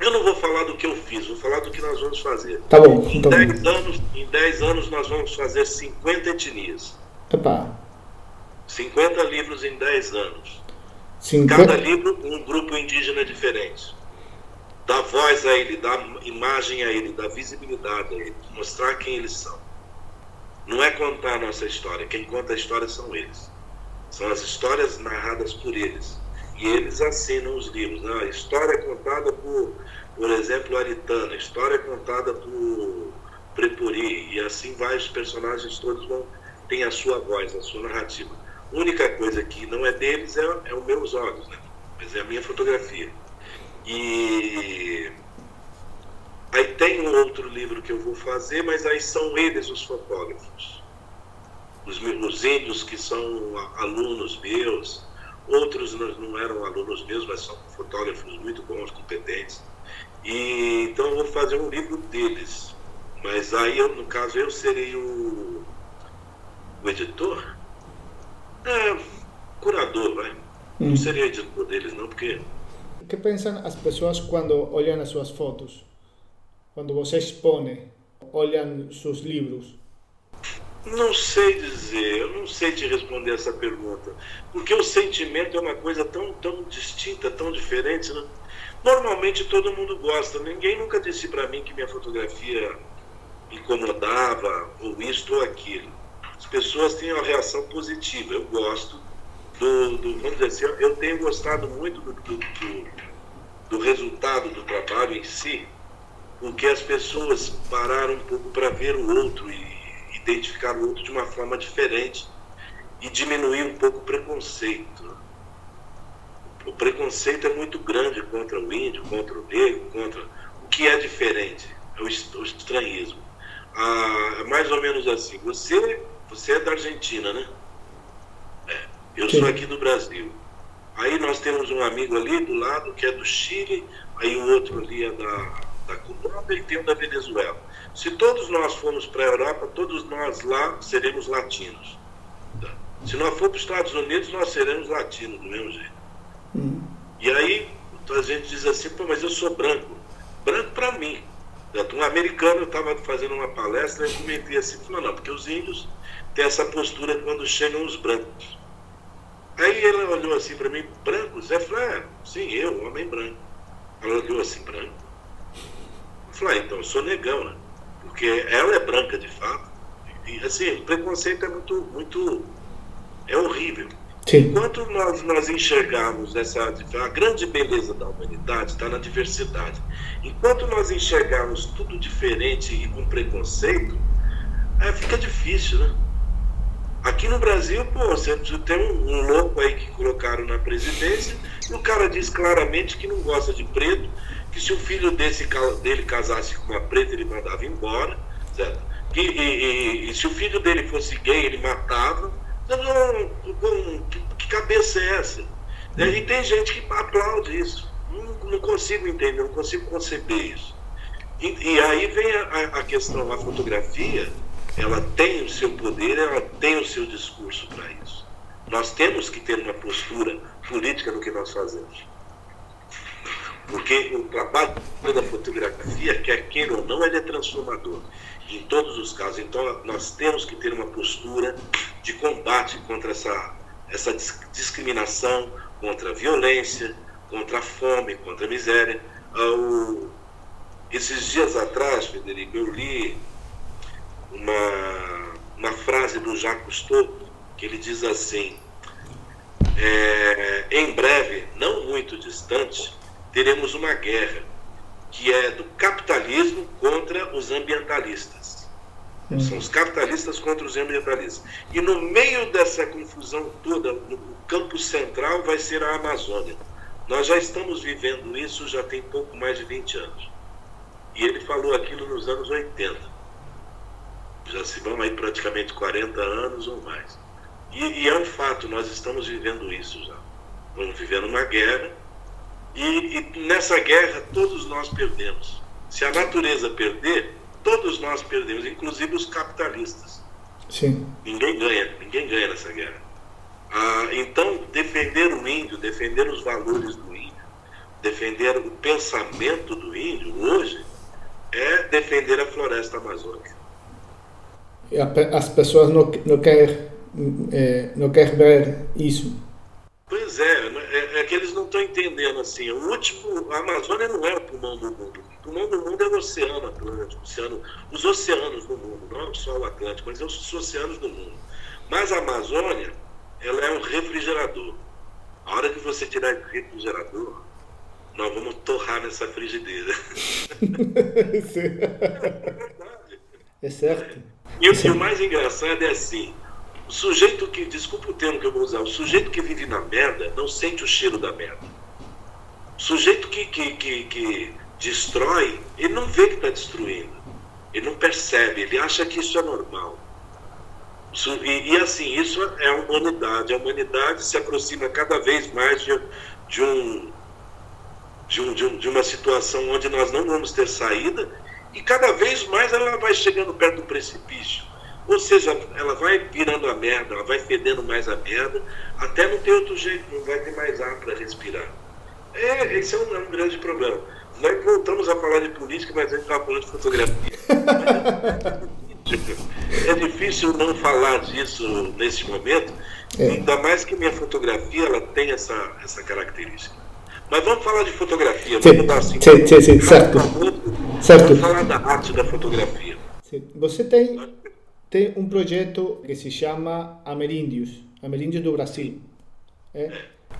Eu não vou falar do que eu fiz, vou falar do que nós vamos fazer.
Tá bom.
Em 10 então... anos, em 10 anos nós vamos fazer 50 etnias.
Opa.
50 livros em 10 anos. 50... Cada livro um grupo indígena diferente dar voz a ele, dar imagem a ele, dar visibilidade a ele, mostrar quem eles são. Não é contar a nossa história, quem conta a história são eles. São as histórias narradas por eles. E eles assinam os livros. Né? A história é contada por, por exemplo, Aritana, a história é contada por Prepuri, e assim vai, os personagens todos vão têm a sua voz, a sua narrativa. A única coisa que não é deles é, é os meus olhos, né? mas é a minha fotografia. E aí tem um outro livro que eu vou fazer, mas aí são eles os fotógrafos. Os, os índios que são alunos meus, outros não eram alunos meus, mas são fotógrafos muito bons, competentes. E então eu vou fazer um livro deles. Mas aí, eu, no caso, eu serei o, o editor? É, curador, vai. Hum. Não seria editor deles, não, porque
que pensam as pessoas quando olham as suas fotos? Quando você expõe, olham seus livros?
Não sei dizer, eu não sei te responder essa pergunta. Porque o sentimento é uma coisa tão, tão distinta, tão diferente. Né? Normalmente todo mundo gosta. Ninguém nunca disse para mim que minha fotografia incomodava, ou isto ou aquilo. As pessoas têm uma reação positiva. Eu gosto, do, do, vamos dizer assim, eu tenho gostado muito do, do, do, resultado do trabalho em si, porque as pessoas pararam um pouco para ver o outro e identificar o outro de uma forma diferente e diminuir um pouco o preconceito. O preconceito é muito grande contra o índio, contra o negro, contra o que é diferente, é o, estranhismo. Ah, é mais ou menos assim, você, você é da Argentina, né? Eu Sim. sou aqui do Brasil. Aí nós temos um amigo ali do lado que é do Chile, aí o outro ali é da, da Colômbia e tem um da Venezuela. Se todos nós formos para a Europa, todos nós lá seremos latinos. Tá? Se nós for para os Estados Unidos, nós seremos latinos do mesmo jeito. Hum. E aí a gente diz assim, pô, mas eu sou branco. Branco para mim. Um americano, eu estava fazendo uma palestra e comentei assim, falou, não, porque os índios têm essa postura quando chegam os brancos. Aí ela olhou assim para mim, branco? Zé falou, é, sim, eu, homem branco. Ela olhou assim, branco? Eu falei, ah, então eu sou negão, né? Porque ela é branca de fato. E assim, o preconceito é muito, muito. é horrível. Sim. Enquanto nós, nós enxergarmos essa. A grande beleza da humanidade está na diversidade. Enquanto nós enxergarmos tudo diferente e com preconceito, é, fica difícil, né? Aqui no Brasil, pô, você tem um, louco aí que colocaram na presidência e o cara diz claramente que não gosta de preto, que se o filho desse, dele casasse com uma preta, ele mandava embora, certo? E, e, e, e se o filho dele fosse gay, ele matava. Então, que, que cabeça é essa? E tem gente que aplaude isso. Não, não consigo entender, não consigo conceber isso. E, e aí vem a, a, questão, a fotografia, ela tem o seu poder, ela tem o seu discurso para isso. Nós temos que ter uma postura política no que nós fazemos. Porque o trabalho da fotografia, quer queira ou não, ele é transformador em todos os casos. Então, nós temos que ter uma postura de combate contra essa, essa discriminação, contra a violência, contra a fome, contra a miséria. Uh, esses dias atrás, Federico, eu li uma, uma frase do Jacques Cousteau, que ele diz assim: é, em breve, não muito distante, teremos uma guerra que é do capitalismo contra os ambientalistas. São os capitalistas contra os ambientalistas. E no meio dessa confusão toda, no campo central vai ser a Amazônia. Nós já estamos vivendo isso já tem pouco mais de 20 anos. E ele falou aquilo nos anos 80. Já se vão aí praticamente 40 anos ou mais. E, e é um fato, nós estamos vivendo isso já. Estamos vivendo uma guerra e, e nessa guerra todos nós perdemos. Se a natureza perder, todos nós perdemos, inclusive os capitalistas.
Sim.
Ninguém ganha, ninguém ganha nessa guerra. Ah, então, defender o índio, defender os valores do índio, defender o pensamento do índio hoje é defender a floresta amazônica.
As pessoas não, não, querem, é, não querem ver isso.
Pois é, né, é, é que eles não estão entendendo assim. O último, a Amazônia não é o pulmão do mundo. O pulmão do mundo é o oceano Atlântico, oceano, os oceanos do mundo, não é só o Atlântico, mas é os oceanos do mundo. Mas a Amazônia, ela é um refrigerador. A hora que você tirar esse refrigerador, nós vamos torrar nessa frigideira.
é certo.
E, o mais engraçado é assim, o sujeito que, desculpa o termo que eu vou usar, o sujeito que vive na merda não sente o cheiro da merda. O sujeito que, que, que, que destrói, ele não vê que está destruindo. Ele não percebe, ele acha que isso é normal. E, e, assim, isso é a humanidade. A humanidade se aproxima cada vez mais de, de, um, de, um, de, um, de uma situação onde nós não vamos ter saída e cada vez mais ela vai chegando perto do precipício. Ou seja, ela vai virando a merda, ela vai fedendo mais a merda, até não ter outro jeito, não vai ter mais ar para respirar. É, esse é um, é um, grande problema. Nós voltamos a falar de política, mas a gente estava falando de fotografia. é difícil não falar disso nesse momento, é. ainda mais que minha fotografia ela tem essa, essa característica. Mas vamos falar de fotografia, sim, vamos dar assim.
Sim, sim, sim, certo. Certo.
Vamos falar da arte da fotografia.
Você tem tem um projeto que se chama Ameríndios, Ameríndios do Brasil.
É?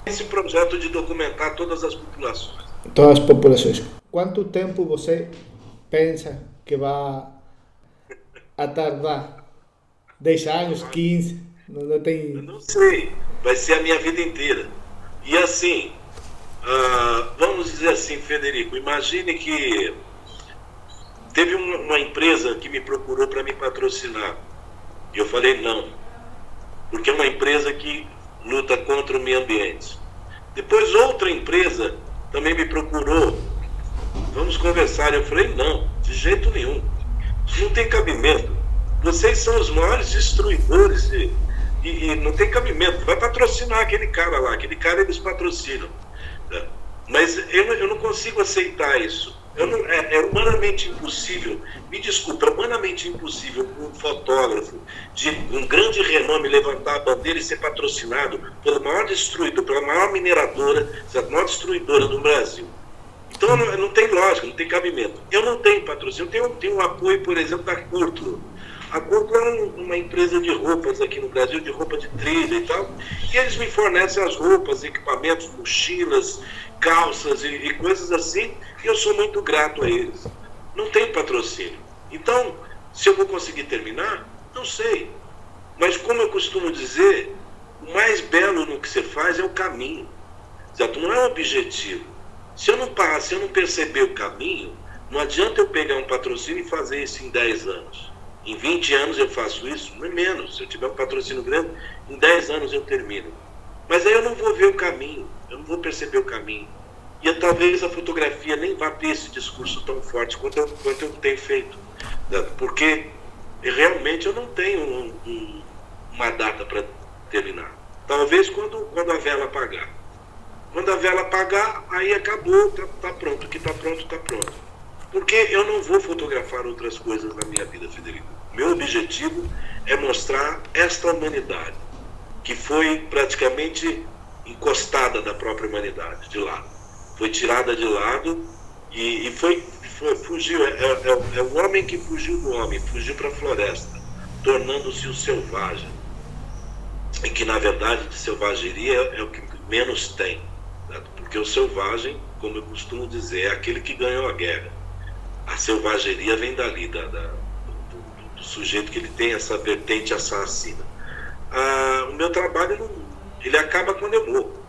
Esse projeto de documentar todas as populações.
Todas as populações. Quanto tempo você pensa que vai a tardar? 10 anos, 15? Não, não tem...
Eu não sei. Vai ser a minha vida inteira. E assim, uh, vamos dizer assim, Federico, imagine que Teve uma empresa que me procurou para me patrocinar. E eu falei não. Porque é uma empresa que luta contra o meio ambiente. Depois outra empresa também me procurou. Vamos conversar. Eu falei não, de jeito nenhum. Isso não tem cabimento. Vocês são os maiores destruidores de, e, e, não tem cabimento. Vai patrocinar aquele cara lá. Aquele cara eles patrocinam. Né? Mas eu, eu não consigo aceitar isso. Não, é, é, humanamente impossível, me desculpa, é humanamente impossível um fotógrafo de um grande renome levantar a bandeira e ser patrocinado pela maior destruidora, pela maior mineradora, a maior destruidora do Brasil. Então não, não, tem lógica, não tem cabimento. Eu não tenho patrocínio, eu tenho, tenho um apoio, por exemplo, da Curto. A Curto é uma empresa de roupas aqui no Brasil, de roupa de trilha e tal, e eles me fornecem as roupas, equipamentos, mochilas, calças e, e coisas assim, e eu sou muito grato a eles. Não tem patrocínio. Então, se eu vou conseguir terminar, não sei. Mas como eu costumo dizer, o mais belo no que você faz é o caminho. Certo? Não é o objetivo. Se eu não parar, se eu não perceber o caminho, não adianta eu pegar um patrocínio e fazer isso em 10 anos. Em 20 anos eu faço isso, não é menos. Se eu tiver um patrocínio grande, em 10 anos eu termino. Mas aí eu não vou ver o caminho, eu não vou perceber o caminho. E talvez a fotografia nem vá ter esse discurso tão forte quanto eu, quanto eu tenho feito. Porque realmente eu não tenho um, um, uma data para terminar. Talvez quando, quando a vela apagar. Quando a vela apagar, aí acabou, tá, tá pronto. O que tá pronto, tá pronto. Porque eu não vou fotografar outras coisas na minha vida, Federico. Meu objetivo é mostrar esta humanidade, que foi praticamente encostada da própria humanidade, de lado. Foi tirada de lado e, e foi, foi, fugiu. É, é, é, é o homem que fugiu do homem, fugiu para a floresta, tornando-se o selvagem. E que, na verdade, de selvageria é o que menos tem. Né? Porque o selvagem, como eu costumo dizer, é aquele que ganhou a guerra. A selvageria vem dali, da, da sujeito que ele tem essa vertente assassina. Ah, o meu trabalho, não, ele acaba quando eu morro.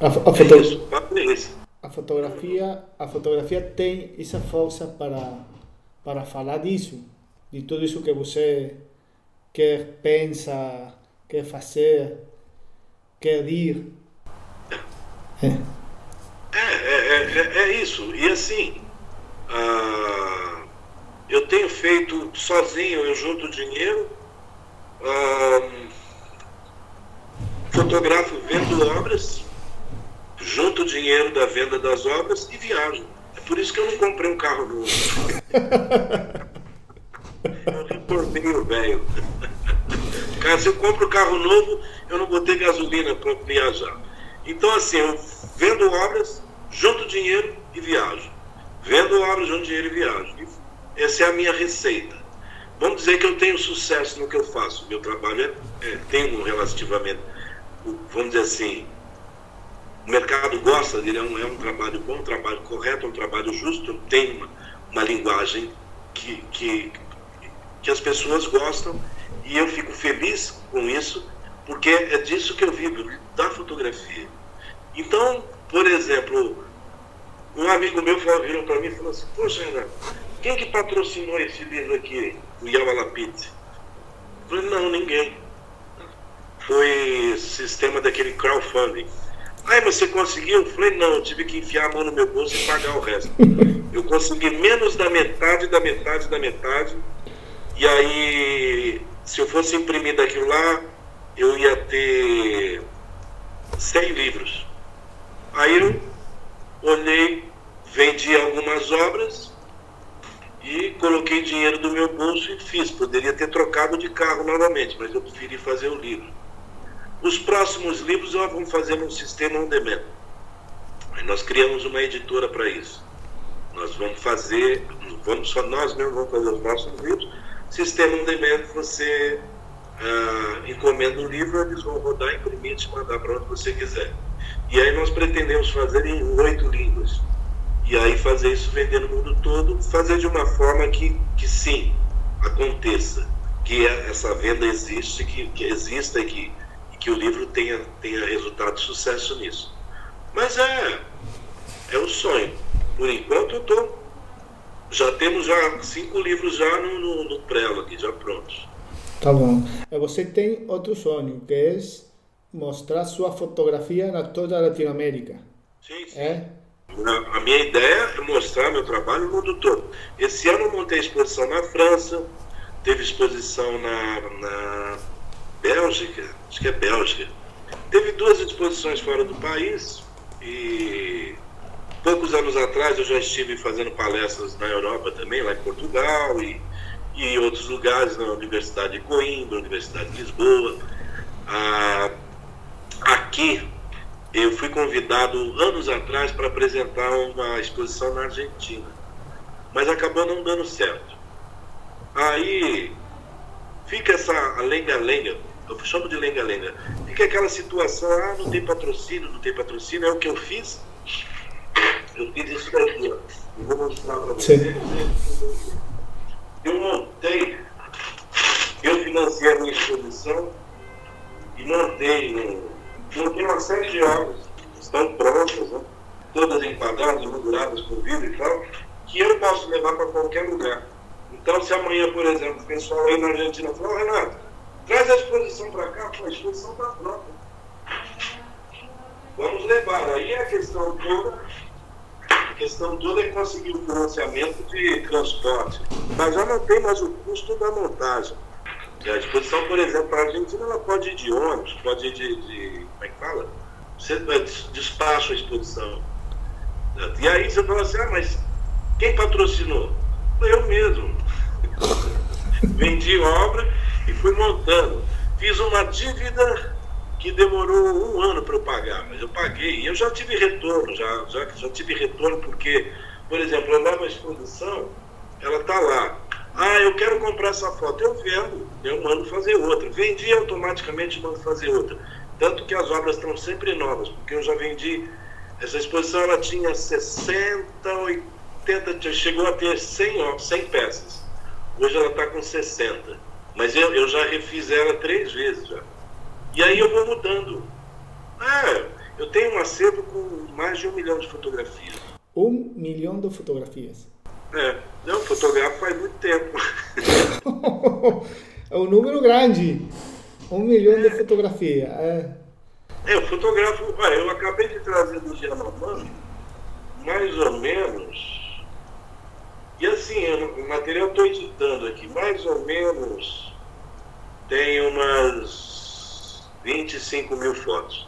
A, a, foto... é isso, a fotografia a fotografia tem essa força para para falar disso de tudo isso que você quer pensa quer fazer quer ir
é é, é, é, é isso e assim ah, eu tenho feito sozinho eu junto dinheiro ah, fotografo vendo obras junto dinheiro da venda das obras e viajo. É por isso que eu não comprei um carro novo. eu reformei o velho. Cara, se eu compro um carro novo, eu não botei gasolina para viajar. Então, assim, eu vendo obras, junto dinheiro e viajo. Vendo obras, junto dinheiro e viajo. Essa é a minha receita. Vamos dizer que eu tenho sucesso no que eu faço. Meu trabalho é, é tem um relativamente, vamos dizer assim, o mercado gosta dele, é um, é um trabalho bom, um trabalho correto, um trabalho justo, tem uma, uma linguagem que, que, que as pessoas gostam e eu fico feliz com isso, porque é disso que eu vivo, da fotografia. Então, por exemplo, um amigo meu virou para mim e falou assim, poxa Renato, quem que patrocinou esse livro aqui, o Yawalapite? Eu falei, não, ninguém. Foi sistema daquele crowdfunding. Aí você conseguiu? Eu falei, não, eu tive que enfiar a mão no meu bolso e pagar o resto. Eu consegui menos da metade, da metade, da metade. E aí, se eu fosse imprimir daquilo lá, eu ia ter 100 livros. Aí eu olhei, vendi algumas obras e coloquei dinheiro do meu bolso e fiz. Poderia ter trocado de carro novamente, mas eu preferi fazer o livro. Os próximos livros nós vamos fazer num sistema on demand. Nós criamos uma editora para isso. Nós vamos fazer, vamos só nós mesmos vamos fazer os nossos livros. Sistema on demand, você ah, encomenda um livro, eles vão rodar, imprimir te mandar para onde você quiser. E aí nós pretendemos fazer em oito línguas. E aí fazer isso vender no mundo todo, fazer de uma forma que, que sim, aconteça. Que essa venda existe, que, que exista e que que o livro tenha, tenha resultado de sucesso nisso. Mas é, é um sonho. Por enquanto eu tô, já temos já cinco livros já no, no, no prelo aqui, já prontos.
Tá bom. Você tem outro sonho, que é mostrar sua fotografia na toda a Latinoamérica.
Sim, sim. É? A minha ideia é mostrar meu trabalho no mundo todo. Esse ano eu montei exposição na França, teve exposição na, na Bélgica, acho que é Bélgica. Teve duas exposições fora do país e poucos anos atrás eu já estive fazendo palestras na Europa também, lá em Portugal e, e em outros lugares, na Universidade de Coimbra, Universidade de Lisboa. Ah, aqui eu fui convidado anos atrás para apresentar uma exposição na Argentina, mas acabou não dando certo. Aí fica essa lenga-lenga eu chamo de lenga-lenga. Fica aquela situação, ah, não tem patrocínio, não tem patrocínio, é o que eu fiz. Eu fiz isso daqui, ó. Eu vou mostrar para vocês. Eu montei, eu financiei a minha exposição e montei, montei uma série de obras, estão prontas, né? todas enquadradas, molduradas com vidro e tal, que eu posso levar para qualquer lugar. Então, se amanhã, por exemplo, o pessoal aí na Argentina falar, Renato, traz a exposição para cá, a exposição está pronta. Vamos levar. Aí a questão toda, a questão toda é conseguir o financiamento de transporte. Mas já não tem mais o custo da montagem. A exposição, por exemplo, a Argentina ela pode ir de ônibus, pode ir de, de como é que fala? Você despacha a exposição. E aí você fala assim, ah, mas quem patrocinou? Eu mesmo. Vendi obra e fui montando. Fiz uma dívida que demorou um ano para eu pagar, mas eu paguei. E eu já tive retorno, já, já, já tive retorno porque, por exemplo, a exposição, ela está lá. Ah, eu quero comprar essa foto. Eu vendo, eu mando fazer outra. Vendi automaticamente, mando fazer outra. Tanto que as obras estão sempre novas, porque eu já vendi. Essa exposição ela tinha 60, 80, chegou a ter 100, 100 peças. Hoje ela está com 60. Mas eu, eu já refiz ela três vezes já. E aí eu vou mudando. Ah, eu tenho um acervo com mais de um milhão de fotografias.
Um milhão de fotografias?
É, não, fotografo faz muito tempo.
é um número grande. Um milhão é. de fotografias. É.
é, eu fotografo. Olha, eu acabei de trazer do Gianamano, mais ou menos. E assim, o material estou editando aqui, mais ou menos tem umas 25 mil fotos.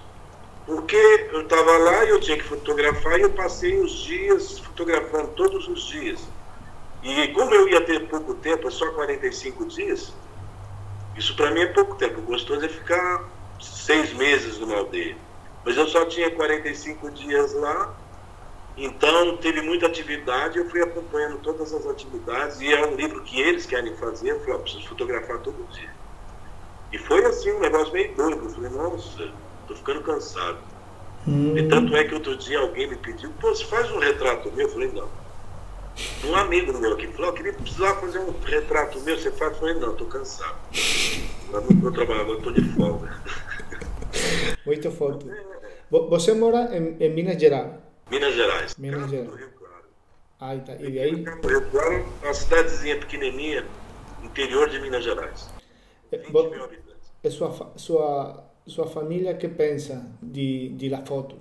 Porque eu estava lá e eu tinha que fotografar e eu passei os dias fotografando todos os dias. E como eu ia ter pouco tempo, é só 45 dias, isso para mim é pouco tempo. O gostoso é ficar seis meses numa aldeia. Mas eu só tinha 45 dias lá, então teve muita atividade, eu fui acompanhando todas as atividades, e é um livro que eles querem fazer, eu falei, preciso fotografar todo dia. E foi assim, um negócio meio doido. Eu falei, nossa, tô ficando cansado. Hum. E tanto é que outro dia alguém me pediu, pô, você faz um retrato meu? Eu falei, não. Um amigo meu aqui falou, eu queria precisar fazer um retrato meu, você faz? Eu falei, não, estou cansado. Agora não estou trabalhando, estou de folga.
Muito foto. Você mora em, em, Minas Gerais?
Minas Gerais.
Minas Gerais. Rio Claro. Ah, tá. E aí?
Rio Claro, uma cidadezinha pequenininha, interior de Minas Gerais. 20
Bo, mil habitantes. E sua, sua, sua família que pensa de, de la foto?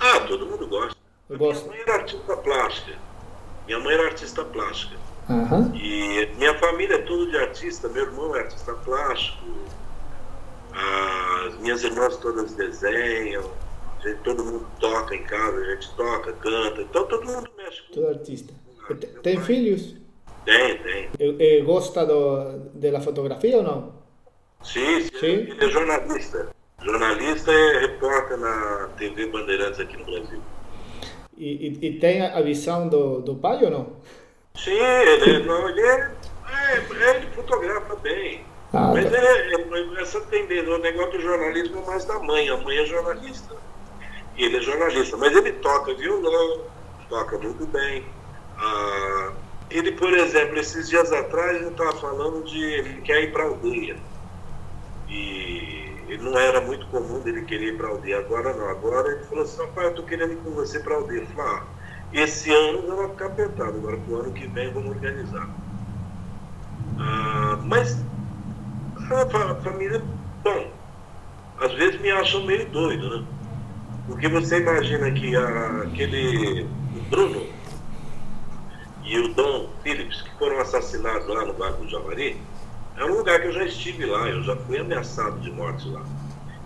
Ah, todo mundo gosta.
Gosta.
Minha mãe era artista plástica. Minha mãe era artista plástica.
Uhum.
E minha família é tudo de artista. Meu irmão é artista plástico. As minhas irmãs todas desenham. Gente, todo mundo toca em casa, a gente toca, canta. Então todo mundo mexe com.
Todo artista. Tem pai. filhos?
Tem, tem.
E, e gosta do, da fotografia ou não?
Sim, sim, sim. Ele é jornalista. Jornalista e repórter na TV Bandeirantes aqui no Brasil.
E, e, e, tem a visão do, do pai ou não?
Sim, ele, não, ele, é, é, ele fotografa bem. Ah, mas tá. ele, ele, essa tendência, o negócio do jornalismo é mais da mãe. A mãe é jornalista. E ele é jornalista. Mas ele toca violão, toca muito bem. Ah, ele, por exemplo, esses dias atrás, ele estava falando de ele quer ir para a aldeia. E ele não era muito comum dele querer ir para a aldeia, agora não. Agora ele falou assim, pai, eu estou querendo ir com você para a aldeia. Eu falei, ah, esse ano já vai ficar apertado, agora para o ano que vem vamos organizar. Ah, mas a família, bom, às vezes me acham meio doido, né? Porque você imagina que a, aquele Bruno e o Dom Phillips, que foram assassinados lá no Bairro do Javari, é um lugar que eu já estive lá, eu já fui ameaçado de morte lá.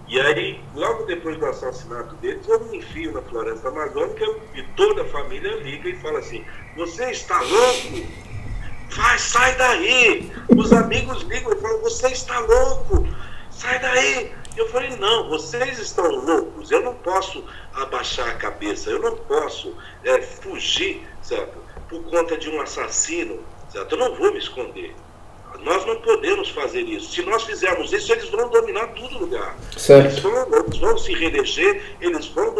E aí, logo depois do assassinato deles, eu me enfio na floresta amazônica e toda a família liga e fala assim: Você está louco? Vai, sai daí! Os amigos ligam e falam: Você está louco? Sai daí! Eu falei: Não, vocês estão loucos. Eu não posso abaixar a cabeça, eu não posso é, fugir, certo? Por conta de um assassino, certo? Eu não vou me esconder. Nós não podemos fazer isso. Se nós fizermos isso, eles vão dominar todo lugar. Eles vão, eles vão se reeleger, eles vão.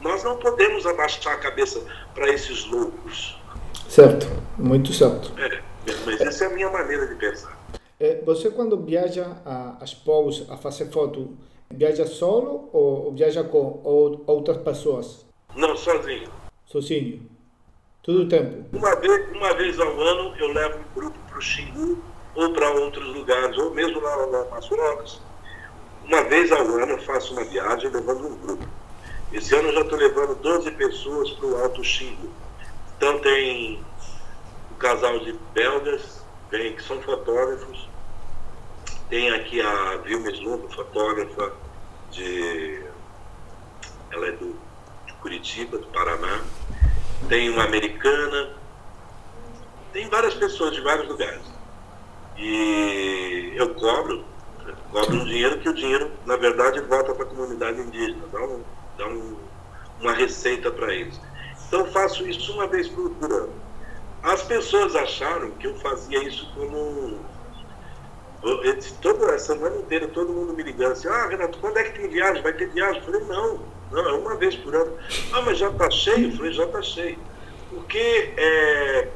Nós não podemos abaixar a cabeça para esses loucos.
Certo, muito certo.
É, mas essa é a minha maneira de pensar.
É, você quando viaja a, as povos a fazer foto, viaja solo ou, viaja com ou, outras pessoas?
Não, sozinho.
Sozinho? Todo o tempo?
Uma vez, uma vez ao ano eu levo um grupo para o Xingu ou para outros lugares, ou mesmo lá nas Rocas. Uma vez ao ano eu faço uma viagem levando um grupo. Esse ano eu já estou levando 12 pessoas para o Alto Xingu. Então tem um casal de belgas, tem, que são fotógrafos. Tem aqui a Vilma Slumbo, fotógrafa de. Ela é do, de Curitiba, do Paraná. Tem uma americana. Tem várias pessoas de vários lugares. E eu cobro, cobro um dinheiro que o dinheiro, na verdade, volta para a comunidade indígena, dá, um, dá um, uma receita para eles. Então eu faço isso uma vez por, ano. As pessoas acharam que eu fazia isso como toda a semana inteira, todo mundo me ligando assim, ah, Renato, quando é que tem viagem? Vai ter viagem? Eu falei, não, não, é uma vez por ano. Ah, mas já está cheio? Eu falei, já está cheio. Porque é,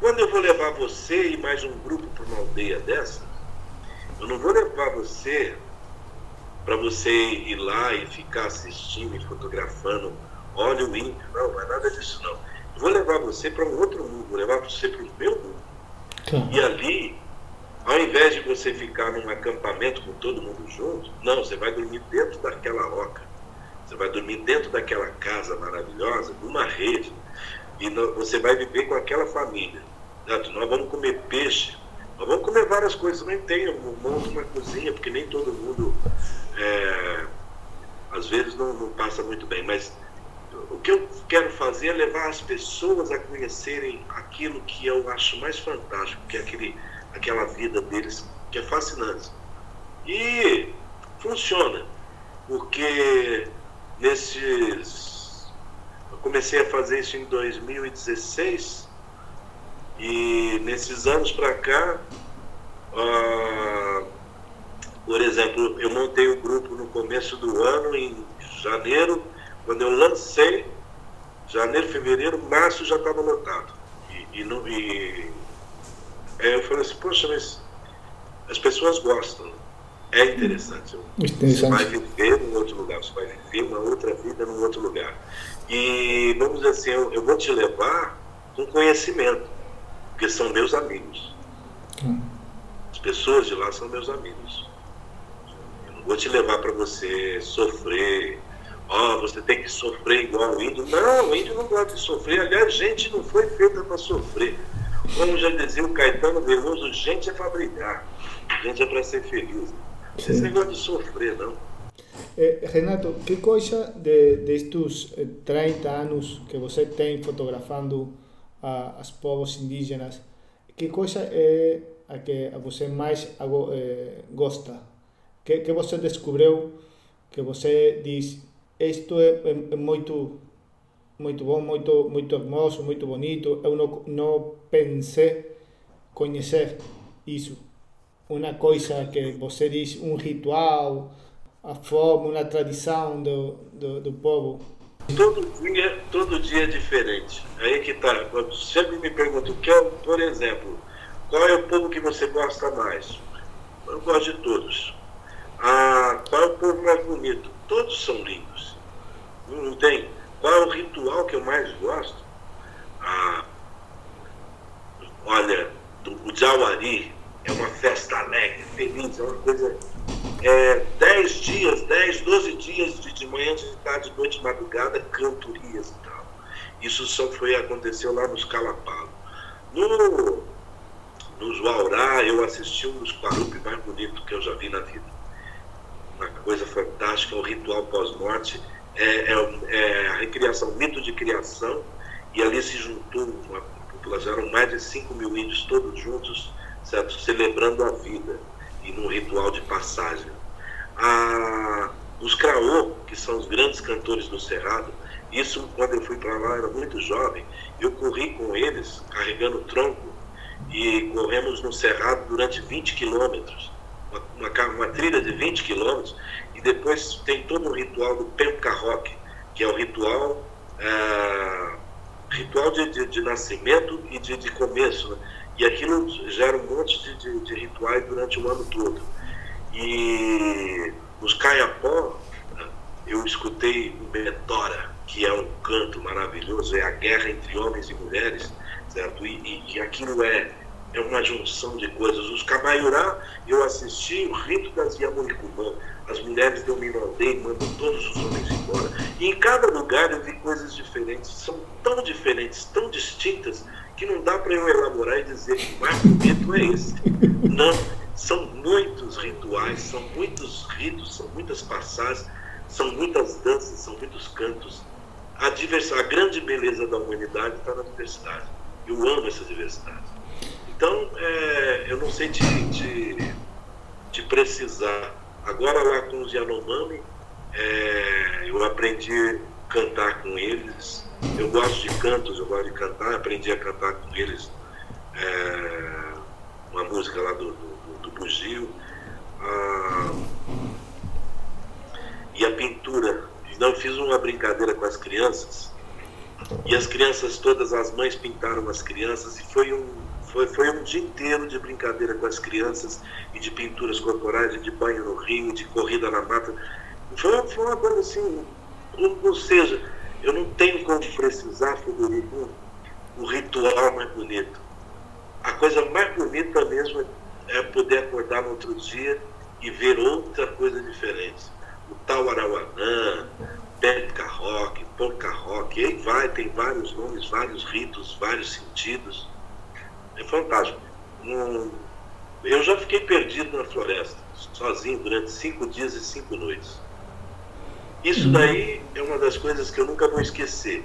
quando eu vou levar você e mais um grupo para uma aldeia dessa, eu não vou levar você para você ir lá e ficar assistindo e fotografando, olha o índio, não, não é nada disso não. Eu vou levar você para um outro mundo, vou levar você para o meu mundo. Tá. E ali, ao invés de você ficar num acampamento com todo mundo junto, não, você vai dormir dentro daquela roca. Você vai dormir dentro daquela casa maravilhosa, numa rede. E você vai viver com aquela família. Nós vamos comer peixe, nós vamos comer várias coisas. Também tem, eu monto uma cozinha, porque nem todo mundo, é, às vezes, não, não passa muito bem. Mas o que eu quero fazer é levar as pessoas a conhecerem aquilo que eu acho mais fantástico, que é aquele, aquela vida deles, que é fascinante. E funciona, porque nesses. Eu comecei a fazer isso em 2016 e nesses anos para cá, ah, por exemplo, eu montei o um grupo no começo do ano, em janeiro, quando eu lancei, janeiro, fevereiro, março já estava lotado. E, e, no, e eu falei assim, poxa, mas as pessoas gostam. É interessante. interessante. Você vai viver num outro lugar, você vai viver uma outra vida num outro lugar. E vamos dizer assim, eu, eu vou te levar com conhecimento porque são meus amigos. Hum. As pessoas de lá são meus amigos. Eu não vou te levar para você sofrer. Ó, oh, você tem que sofrer igual o índio. Não, o índio não gosta de sofrer. Aliás, gente não foi feita para sofrer. Como já dizia o Caetano Veloso, gente é para brigar. Gente é para ser feliz. Não tem negócio de sofrer, não.
Eh, Renato, que coisa de, destes 30 anos que você tem fotografando a, as povos indígenas, que coisa é a que você mais é, gosta? Que, que você descobriu que você diz isto é, é, é muito muito bom, muito muito hermoso, muito bonito. Eu não, não pensei conhecer isso. Uma coisa que você diz, um ritual, a forma, uma tradição do, do, do povo.
Todo dia, todo dia é diferente. Aí que tá. Eu sempre me pergunto, que é, por exemplo, qual é o povo que você gosta mais? Eu gosto de todos. Ah, qual é o povo mais bonito? Todos são lindos. Não tem. Qual é o ritual que eu mais gosto? Ah, olha, o Jauari é uma festa alegre, feliz, é uma coisa é, 10 dias, 10, 12 dias de, de manhã, de tarde, de noite, de madrugada, cantorias e tal. Isso só foi, aconteceu lá nos Calapalo. No, no Juaurá, eu assisti um dos Quarupi mais bonitos que eu já vi na vida. Uma coisa fantástica, o ritual pós-morte, é, é, é, a recriação, mito de criação, e ali se juntou uma população, eram mais de 5 mil índios todos juntos, certo? celebrando a vida e num ritual de passagem. Ah, os Craô, que são os grandes cantores do Cerrado, isso quando eu fui para lá, era muito jovem, eu corri com eles, carregando o tronco, e corremos no Cerrado durante 20 quilômetros, uma, uma, trilha de 20 quilômetros, e depois tem todo um ritual do Pencarroque, que é o ritual, ah, ritual de, de, de, nascimento e de, de começo, né? E aquilo gera um monte de, de, de rituais durante o ano todo. E os Caiapó, eu escutei o Metora, que é um canto maravilhoso, é a guerra entre homens e mulheres, certo? E, e, e aquilo é, é uma junção de coisas. Os Cabaiurá, eu assisti o rito das Yamonicumã, as mulheres dominam a e mandam todos os homens embora. E em cada lugar eu vi coisas diferentes, são tão diferentes, tão distintas, que não dá para eu elaborar e dizer que o mais bonito é esse. Não, são muitos rituais, são muitos ritos, são muitas passagens, são muitas danças, são muitos cantos. A, a grande beleza da humanidade está na diversidade. Eu amo essa diversidade. Então, é, eu não sei te, te, te precisar Agora lá com os Yanomami, é, eu aprendi a cantar com eles. Eu gosto de cantos, eu gosto de cantar, aprendi a cantar com eles é, uma música lá do, do, do Bugio. Ah, e a pintura. Então eu fiz uma brincadeira com as crianças. E as crianças todas, as mães pintaram as crianças e foi um foi, foi um dia inteiro de brincadeira com as crianças e de pinturas corporais, e de banho no rio, de corrida na mata. Foi, foi uma coisa assim, ou seja, eu não tenho como precisar, Federico, o ritual mais bonito. A coisa mais bonita mesmo é poder acordar no outro dia e ver outra coisa diferente. O tal Arauanã, Pétrica Rock, Polka Rock, e aí vai, tem vários nomes, vários ritos, vários sentidos é fantástico. eu já fiquei perdido na floresta, sozinho, durante cinco dias e cinco noites. Isso daí é uma das coisas que eu nunca vou esquecer.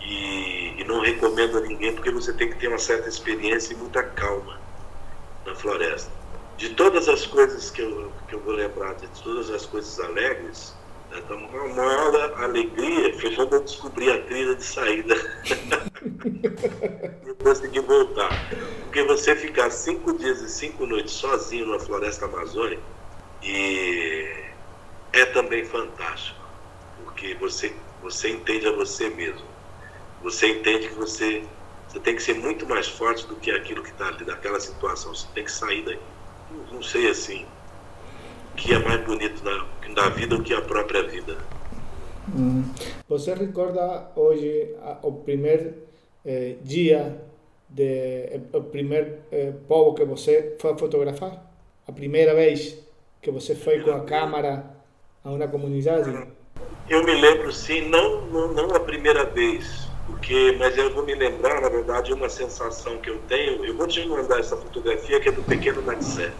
E, e, não recomendo a ninguém porque você tem que ter uma certa experiência e muita calma na floresta. De todas as coisas que eu, que eu vou lembrar, de todas as coisas alegres, né, então, uma maior alegria foi quando eu descobri a trilha de saída. consegui voltar. Porque você ficar cinco dias e cinco noites sozinho na floresta amazônica e é também fantástico. Porque você, você entende a você mesmo. Você entende que você, você tem que ser muito mais forte do que aquilo que está ali naquela situação. Você tem que sair daí. Não sei assim. O que é mais bonito na, na vida do que a própria vida.
Hum. Você recorda hoje o primeiro eh, dia de, o primeiro eh, povo que você foi fotografar? A primeira vez que você foi com a câmera a uma comunidade?
Eu me lembro sim, não, não, não a primeira vez, porque, mas eu vou me lembrar, na verdade, uma sensação que eu tenho. Eu vou te mandar essa fotografia que é do pequeno Natsé.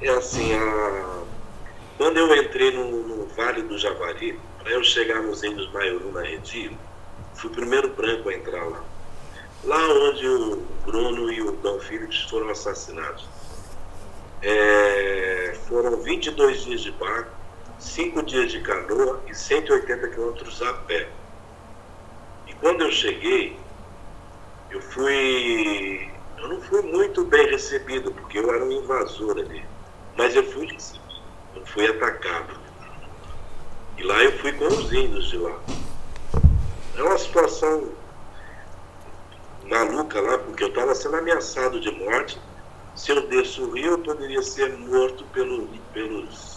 É assim, a, quando eu entrei no, no Vale do Javari, para eu chegar nos índios Maiuru na Redio, fui o primeiro branco a entrar lá lá onde o Bruno e o Dom Phillips foram assassinados. É, foram 22 dias de barco, 5 dias de canoa e 180 quilômetros a pé. E quando eu cheguei, eu fui. Eu não fui muito bem recebido, porque eu era um invasor ali. Mas eu fui recebido, eu fui atacado. E lá eu fui com os índios de lá. É uma situação maluca lá, porque eu estava sendo ameaçado de morte. Se eu desço o rio, eu poderia ser morto pelo, pelos,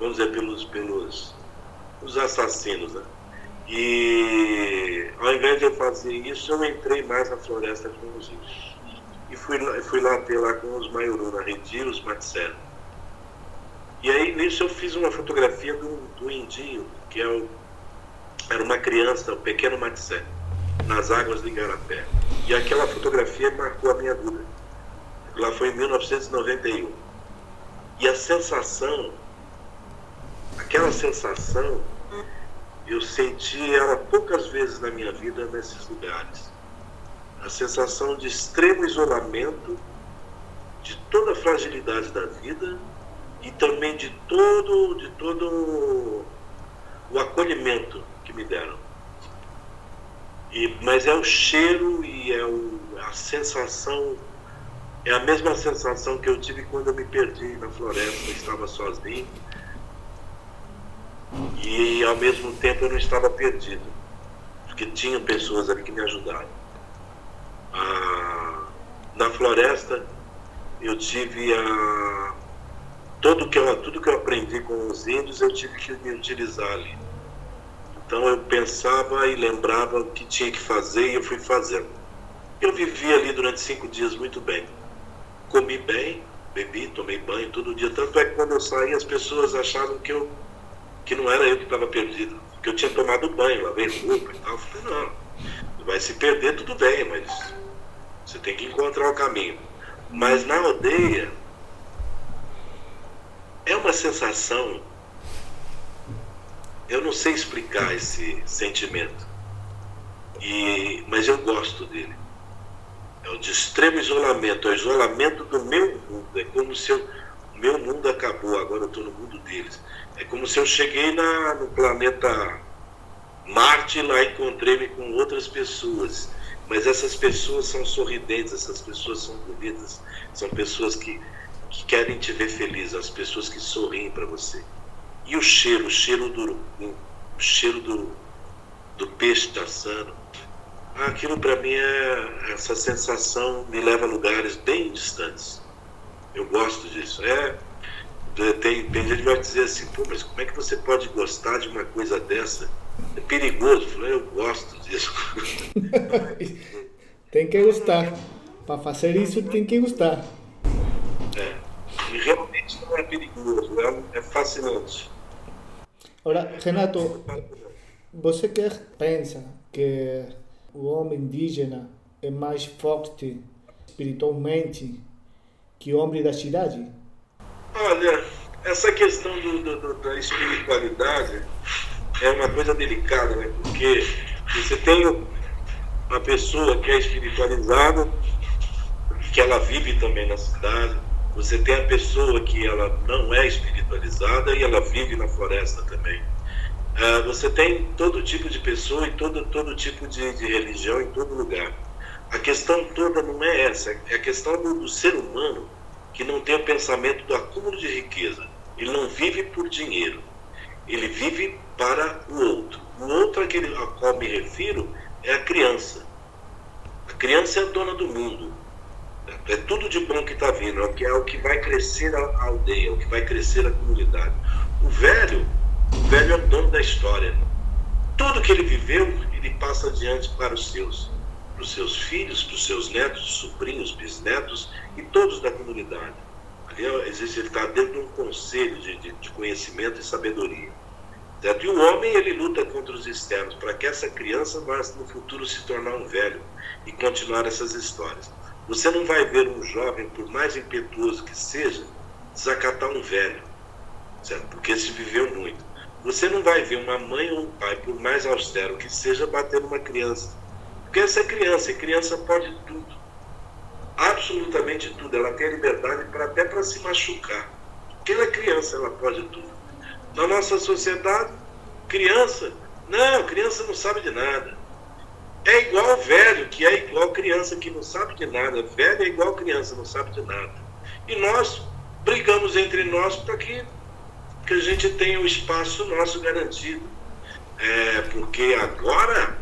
vamos dizer, pelos, pelos os assassinos, né? E ao invés de eu fazer isso, eu entrei mais na floresta com os índios. E fui fui lá ter lá com os Maiuru, na Redir, os Matsero. E aí nisso eu fiz uma fotografia do, do indinho, que é o, era uma criança, o pequeno Matsé nas águas de Igarapé. E aquela fotografia marcou a minha vida. Lá foi em 1991. E a sensação, aquela sensação, eu senti ela poucas vezes na minha vida nesses lugares. A sensação de extremo isolamento, de toda a fragilidade da vida e também de todo, de todo o acolhimento que me deram. E, mas é o cheiro e é o, a sensação, é a mesma sensação que eu tive quando eu me perdi na floresta, estava sozinho. E ao mesmo tempo eu não estava perdido, porque tinha pessoas ali que me ajudaram. A, na floresta eu tive a todo que eu, tudo que eu aprendi com os índios eu tive que me utilizar ali. Então eu pensava e lembrava o que tinha que fazer e eu fui fazendo. Eu vivi ali durante cinco dias muito bem. Comi bem, bebi, tomei banho todo dia. Tanto é que quando eu saí as pessoas achavam que eu que não era eu que estava perdido, que eu tinha tomado banho, lavei roupa e tal. Eu falei, não, vai se perder tudo bem, mas você tem que encontrar o caminho. Mas na aldeia é uma sensação. Eu não sei explicar esse sentimento. E, mas eu gosto dele. É o de extremo isolamento, é o isolamento do meu mundo. É como se o meu mundo acabou, agora eu estou no mundo deles. É como se eu cheguei na, no planeta Marte lá encontrei-me com outras pessoas. Mas essas pessoas são sorridentes, essas pessoas são bonitas, são pessoas que que querem te ver feliz, as pessoas que sorriem para você. E o cheiro, o cheiro do, o cheiro do, do peixe assando, aquilo para mim é essa sensação me leva a lugares bem distantes. Eu gosto disso. É, tem, tem gente que vai dizer assim, pô, mas como é que você pode gostar de uma coisa dessa? É perigoso. Eu, falei, eu gosto disso.
tem que gostar. Para fazer isso tem que gostar.
É. E realmente não é perigoso, é, é fascinante.
Agora, Renato, você que pensa que o homem indígena é mais forte espiritualmente que o homem da cidade?
Olha, essa questão do, do, da espiritualidade é uma coisa delicada, né? Porque você tem uma pessoa que é espiritualizada, que ela vive também na cidade, você tem a pessoa que ela não é espiritualizada e ela vive na floresta também. Uh, você tem todo tipo de pessoa e todo, todo tipo de, de, religião em todo lugar. A questão toda não é essa, é a questão do, do ser humano que não tem o pensamento do acúmulo de riqueza. Ele não vive por dinheiro, ele vive para o outro. O outro aquele a qual me refiro é a criança. A criança é a dona do mundo. É tudo de bom que está vindo, é que, é o que vai crescer a aldeia, é o que vai crescer a comunidade. O velho, o velho é o dono da história. Tudo que ele viveu, ele passa adiante para os seus, para os seus filhos, para os seus netos, sobrinhos, bisnetos e todos da comunidade. Ali existe, ele está dentro de um conselho de, de, de conhecimento e sabedoria. Certo? E o homem ele luta contra os externos para que essa criança vá no futuro se tornar um velho e continuar essas histórias. Você não vai ver um jovem, por mais impetuoso que seja, desacatar um velho, certo? porque se viveu muito. Você não vai ver uma mãe ou um pai, por mais austero que seja, bater numa criança. Porque essa criança, e criança pode tudo. Absolutamente tudo. Ela tem a liberdade para até para se machucar. Porque ela é criança, ela pode tudo. Na nossa sociedade, criança, não, criança não sabe de nada. É igual velho, que é igual criança que não sabe de nada. Velho é igual criança, não sabe de nada. E nós brigamos entre nós para que, que a gente tenha o espaço nosso garantido. É, porque agora,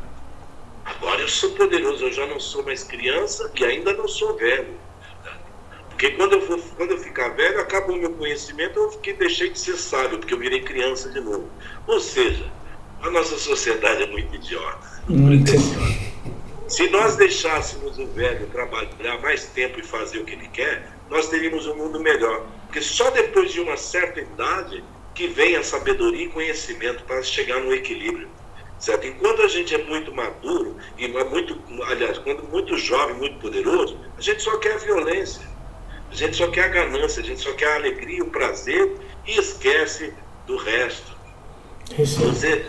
agora eu sou poderoso, eu já não sou mais criança e ainda não sou velho. Porque quando eu, for, quando eu ficar velho, acabou o meu conhecimento, eu fiquei, deixei de ser sábio, porque eu virei criança de novo. Ou seja, a nossa sociedade é muito idiota. Se nós deixássemos o velho trabalhar mais tempo e fazer o que ele quer, nós teríamos um mundo melhor. Porque só depois de uma certa idade que vem a sabedoria e conhecimento para chegar no equilíbrio. Certo? Enquanto a gente é muito maduro e é muito, aliás, quando muito jovem, muito poderoso, a gente só quer a violência. A gente só quer a ganância, a gente só quer a alegria, o prazer e esquece do resto. Você,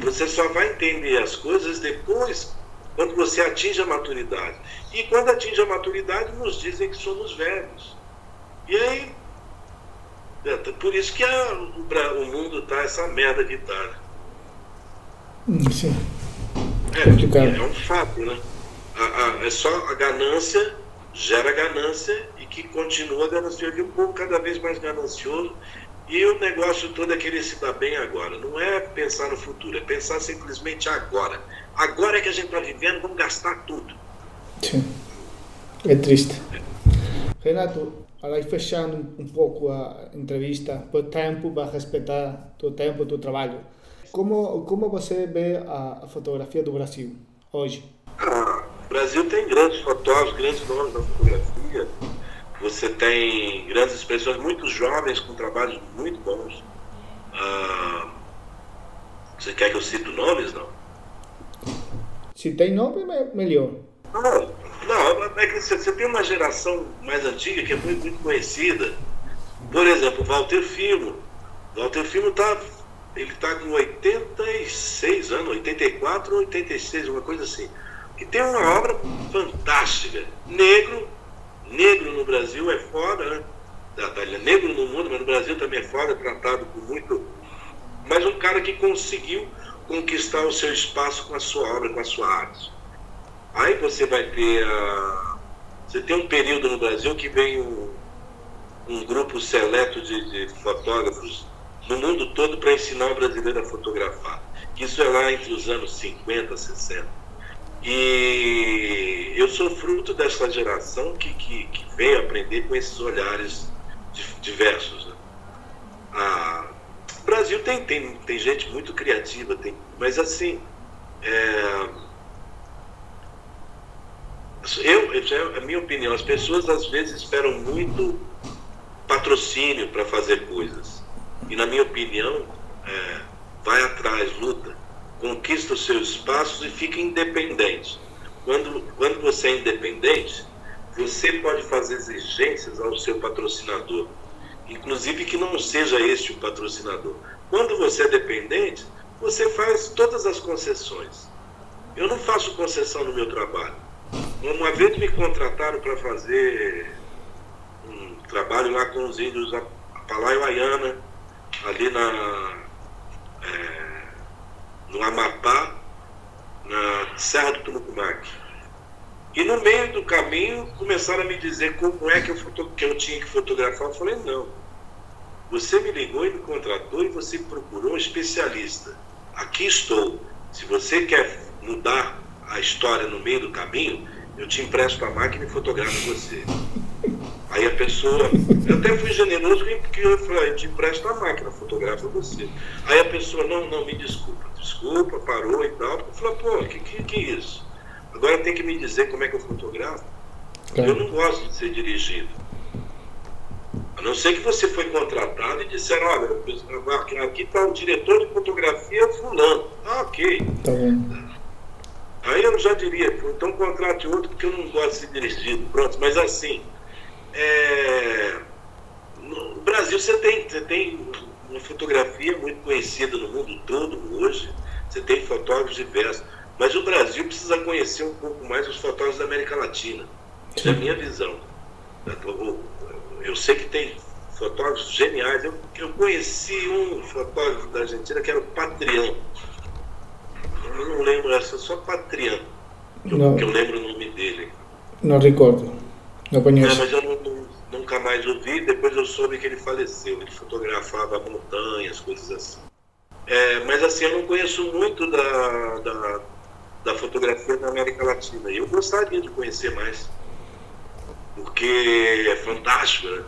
você só vai entender as coisas depois, quando você atinge a maturidade. E quando atinge a maturidade, nos dizem que somos velhos. E aí, por isso que a, o, mundo está essa merda que está.
Sim.
É, é um fato, né? A, a, é só a ganância gera ganância e que continua ganancioso. E um povo cada vez mais ganancioso e o negócio todo é querer se dar bem agora. Não é pensar no futuro, é pensar simplesmente agora. Agora é que a gente está vivendo, vamos gastar tudo.
Sim. É triste. Renato, aí fechando um pouco a entrevista, por tempo, para respeitar teu tempo, teu trabalho. Como, como você vê a, a fotografia do Brasil hoje?
Ah, o Brasil tem grandes fotógrafos, grandes nomes da fotografia. Você tem grandes expressões, muito jovens com trabalhos muito bons. Ah, você quer que eu cite nomes, não?
Se tem nome, melhor.
Não, não é que você, você tem uma geração mais antiga que é muito, muito conhecida. Por exemplo, Walter Filmo. Walter Filmo está ele está com 86 anos, 84 ou 86, uma coisa assim. E tem uma obra fantástica. Negro, negro no Brasil é foda, né? É negro no mundo, mas no Brasil também é foda, tratado com muito. Mas um cara que conseguiu conquistar o seu espaço com a sua obra, com a sua arte. Aí você vai ter a. Você tem um período no Brasil que vem um, um grupo seleto de, de fotógrafos no mundo todo para ensinar o brasileiro a fotografar. Isso é lá entre os anos 50, 60. E eu sou fruto dessa geração que, que, que veio aprender com esses olhares diversos. Né? Ah, o Brasil tem, tem, tem gente muito criativa, tem, mas assim, é, eu, é a minha opinião, as pessoas às vezes esperam muito patrocínio para fazer coisas. E na minha opinião, é, vai atrás, luta, conquista os seus espaços e fica independente. Quando, quando você é independente, você pode fazer exigências ao seu patrocinador, inclusive que não seja este o patrocinador. Quando você é dependente, você faz todas as concessões. Eu não faço concessão no meu trabalho. Uma vez me contrataram para fazer um trabalho lá com os índios Apalaiuaiana, ali na, é, no Amapá, na Serra do Tumucumaque. E no meio do caminho começaram a me dizer como é que eu, que eu tinha que fotografar. Eu falei, não. Você me ligou e me contratou e você procurou um especialista. Aqui estou. Se você quer mudar a história no meio do caminho, eu te empresto a máquina e fotografo você. Aí a pessoa, eu até fui generoso porque eu falei, eu te empresto a máquina, fotografa você. Aí a pessoa, não, não, me desculpa, desculpa, parou e tal. Eu falei, pô, que, que, que é isso? Agora tem que me dizer como é que eu fotografo. É. Eu não gosto de ser dirigido. A não ser que você foi contratado e disseram, olha, aqui está o diretor de fotografia fulano. Ah, ok. Tá Aí eu já diria, então contrate outro porque eu não gosto de ser dirigido. Pronto, mas assim, é... no Brasil você tem, você tem uma fotografia muito conhecida no mundo todo hoje, você tem fotógrafos diversos. Mas o Brasil precisa conhecer um pouco mais os fotógrafos da América Latina. Essa é a minha visão. Eu sei que tem fotógrafos geniais. Eu, eu conheci um fotógrafo da Argentina que era o Patrião. Eu não lembro, essa só Patriano. Que eu, que eu lembro o nome dele.
Não recordo. Não conheço.
É, mas eu não, nunca mais ouvi. Depois eu soube que ele faleceu. Ele fotografava montanhas, coisas assim. É, mas assim, eu não conheço muito da, da da fotografia na América Latina. Eu gostaria de conhecer mais, porque é fantástico. Né?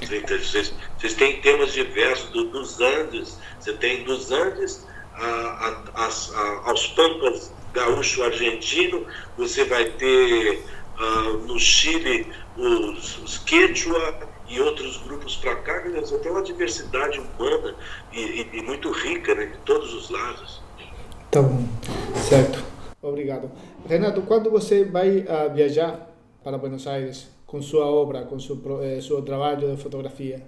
Vocês, vocês têm temas diversos do, dos Andes, você tem dos Andes a, a, a, aos Pampas gaúcho argentino, você vai ter uh, no Chile os, os Quechua e outros grupos para cá, você tem uma diversidade humana e, e, e muito rica né, de todos os lados.
Tá bom, certo. Obrigado. Renato, quando você vai uh, viajar para Buenos Aires com sua obra, com seu, eh, seu trabalho de fotografia?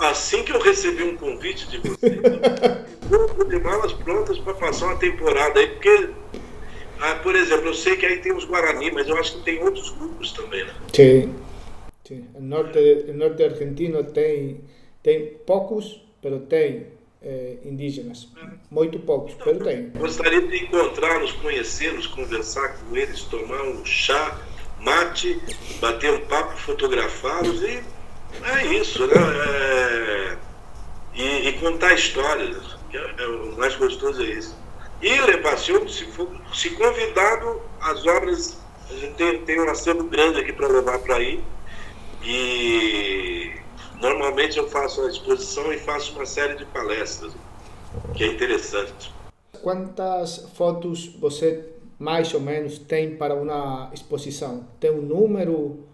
Assim que eu recebi um convite de você, vou de malas prontas para passar uma temporada aí, porque, ah, por exemplo, eu sei que aí tem os Guarani, mas eu acho que tem outros grupos também, né?
Sim. Sim. O norte, o norte argentino tem, tem poucos, mas tem é, indígenas. Muito poucos, mas tem.
Gostaria de encontrá-los, conhecê-los, conversar com eles, tomar um chá, mate, bater um papo, fotografá-los e é isso, né? É, e, e, contar histórias. É, é, o mais gostoso é isso. E se, se, for, se convidado, as obras A gente tem, tem um acervo grande aqui para levar para aí. E normalmente eu faço a exposição e faço uma série de palestras, que é interessante.
Quantas fotos você mais ou menos tem para uma exposição? Tem um número?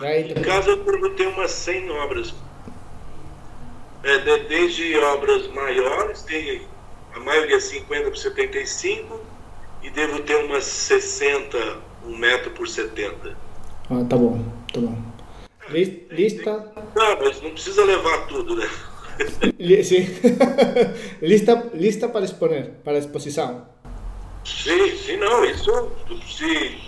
Em casa eu tenho umas 100 obras. É, desde obras maiores, tem a maioria 50 por 75, e devo ter umas 60, um metro por 70.
Ah, tá bom, tá bom. Lista?
Não, mas não precisa levar tudo, né?
Sim. lista, lista para exponer, para exposição.
Sim, sim, não, isso se,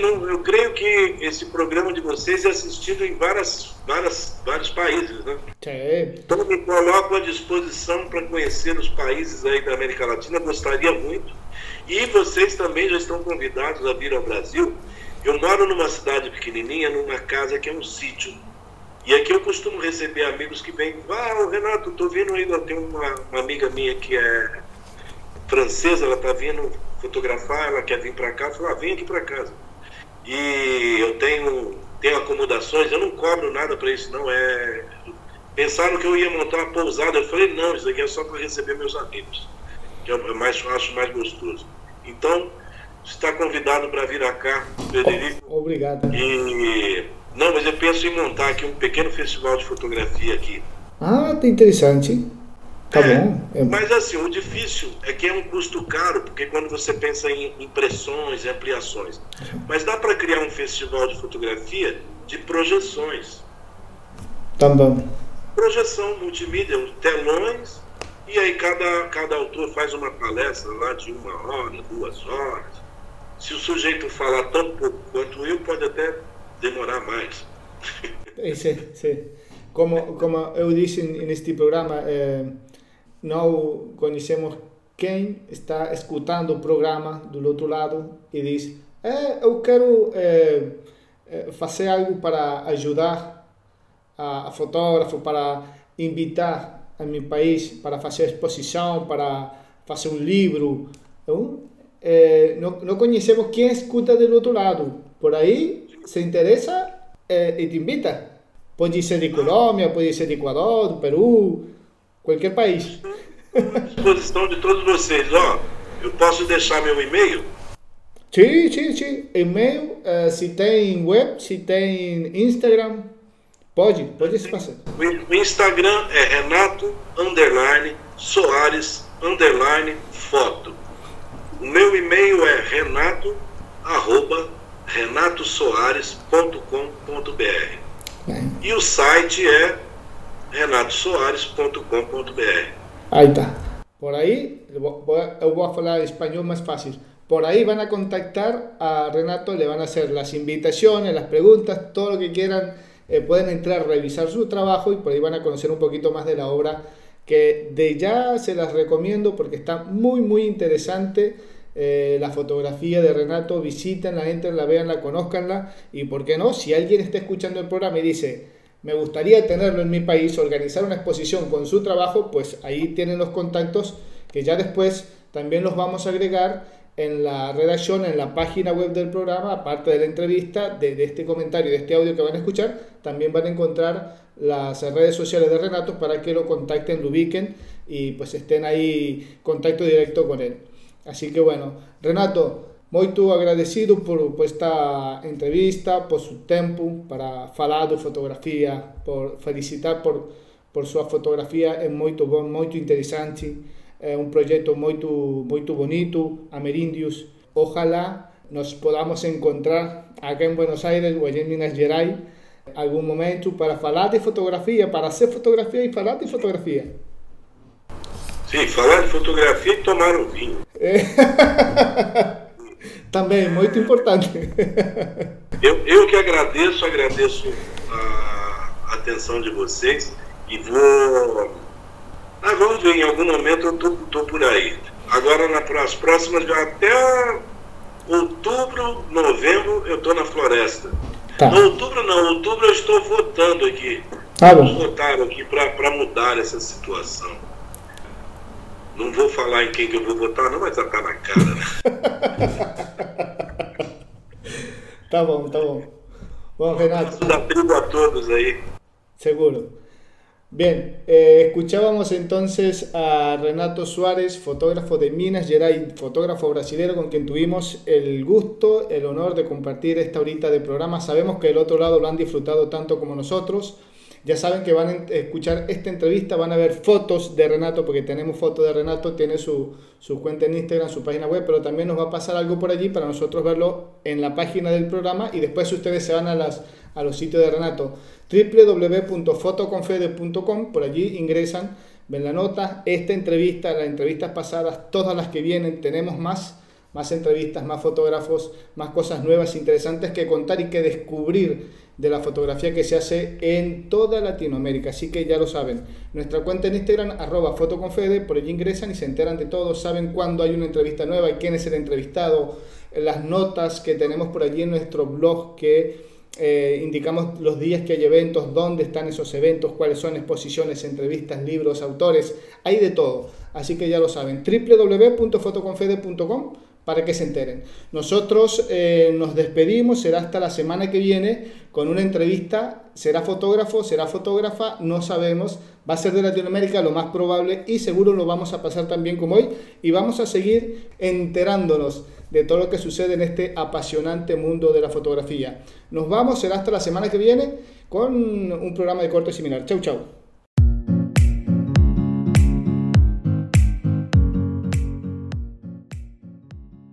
não, eu creio que esse programa de vocês é assistido em várias, várias, vários países, né?
Sim.
Então me coloco à disposição para conhecer os países aí da América Latina, gostaria muito. E vocês também já estão convidados a vir ao Brasil. Eu moro numa cidade pequenininha, numa casa que é um sítio. E aqui eu costumo receber amigos que vêm, ah, Renato, tô vindo aí, tenho uma, uma amiga minha que é francesa, ela tá vindo fotografar, ela quer vir para cá, eu falo, ah, vem aqui para casa. E eu tenho, tenho acomodações, eu não cobro nada para isso, não é. Pensaram que eu ia montar uma pousada, eu falei, não, isso aqui é só para receber meus amigos, que eu é mais, acho mais gostoso. Então, está convidado para vir cá, Frederico.
Obrigado.
E não, mas eu penso em montar aqui um pequeno festival de fotografia aqui.
Ah, tá interessante. Tá é, bom.
É... Mas assim, o difícil é que é um custo caro, porque quando você pensa em impressões e ampliações. Mas dá para criar um festival de fotografia de projeções.
Também. Tá
Projeção multimídia, telões, e aí cada, cada autor faz uma palestra lá de uma hora, duas horas. Se o sujeito falar tão pouco quanto eu, pode até demorar mais.
Sim, sim. Como, como eu disse neste programa, eh, não conhecemos quem está escutando o programa do outro lado e diz: eh, Eu quero eh, fazer algo para ajudar a, a fotógrafo, para invitar a meu país para fazer exposição, para fazer um livro. Então, não, não conhecemos quem escuta do outro lado. Por aí se interesa eh, e te invita. Pode ser de Colômbia, pode ser de Equador, do Peru, qualquer país.
À disposição de todos vocês. Ó, eu posso deixar meu e-mail?
Sim, sim, sim. E-mail, uh, se tem web, se tem Instagram, pode, pode se passar.
O Instagram é Renato underline Soares underline foto. O meu e-mail é renato arroba renatosoares.com.br. E o site é renatosoares.com.br.
Aí tá. Por aí, eu vou falar espanhol mais fácil. Por ahí van a contactar a Renato, le van a hacer las invitaciones, las preguntas, todo lo que quieran. Eh, pueden entrar, revisar su trabajo y por ahí van a conocer un poquito más de la obra que de ya se las recomiendo porque está muy, muy interesante eh, la fotografía de Renato, visítenla, entrenla, veanla, conozcanla y, ¿por qué no? Si alguien está escuchando el programa y dice, me gustaría tenerlo en mi país, organizar una exposición con su trabajo, pues ahí tienen los contactos que ya después también los vamos a agregar en la redacción, en la página web del programa, aparte de la entrevista, de, este comentario, de este audio que van a escuchar, también van a encontrar las redes sociales de Renato para que lo contacten, lo ubiquen y pues estén ahí contacto directo con él. Así que bueno, Renato, muito agradecido por, por esta entrevista, por su tempo para falar de fotografia, por felicitar por, por sua fotografia, é muito bom, muito interessante, é um projeto muito, muito bonito, Amerindios. Ojalá nos podamos encontrar aqui em Buenos Aires ou em Minas Gerais algum momento para falar de fotografia, para hacer fotografia e falar de fotografia.
Sim, falar de fotografia e tomar um vinho.
Também, muito importante.
Eu, eu que agradeço, agradeço a atenção de vocês e vou. Ah, vamos ver, em algum momento eu tô, tô por aí. Agora, nas próximas, até outubro, novembro, eu estou na floresta. Tá. No outubro não, outubro eu estou votando aqui.
Tá
Vamos votar aqui para mudar essa situação. Não vou falar em quem que eu vou votar, não, mas já tá na cara, né?
Tá bom, tá bom. Bom, Renato.
Da tribo a todos aí.
Seguro. Bien, eh, escuchábamos entonces a Renato Suárez, fotógrafo de Minas Gerais, fotógrafo brasileño con quien tuvimos el gusto, el honor de compartir esta horita de programa. Sabemos que el otro lado lo han disfrutado tanto como nosotros. Ya saben que van a escuchar esta entrevista, van a ver fotos de Renato, porque tenemos fotos de Renato, tiene su, su, cuenta en Instagram, su página web, pero también nos va a pasar algo por allí para nosotros verlo en la página del programa y después ustedes se van a, las, a los sitios de Renato. www.fotoconfede.com, por allí ingresan, ven la nota, esta entrevista, las entrevistas pasadas, todas las que vienen, tenemos más más entrevistas, más fotógrafos, más cosas nuevas, interesantes que contar y que descubrir de la fotografía que se hace en toda Latinoamérica. Así que ya lo saben. Nuestra cuenta en Instagram, arroba fotoconfede, por allí ingresan y se enteran de todo, saben cuándo hay una entrevista nueva y quién es el entrevistado, las notas que tenemos por allí en nuestro blog que eh, indicamos los días que hay eventos, dónde están esos eventos, cuáles son exposiciones, entrevistas, libros, autores, hay de todo. Así que ya lo saben, www.fotoconfede.com para que se enteren. Nosotros eh, nos despedimos, será hasta la semana que viene con una entrevista, será fotógrafo, será fotógrafa, no sabemos, va a ser de Latinoamérica lo más probable y seguro lo vamos a pasar también como hoy y vamos a seguir enterándonos de todo lo que sucede en este apasionante mundo de la fotografía. Nos vamos, será hasta la semana que viene con un programa de corte similar. Chau, chau.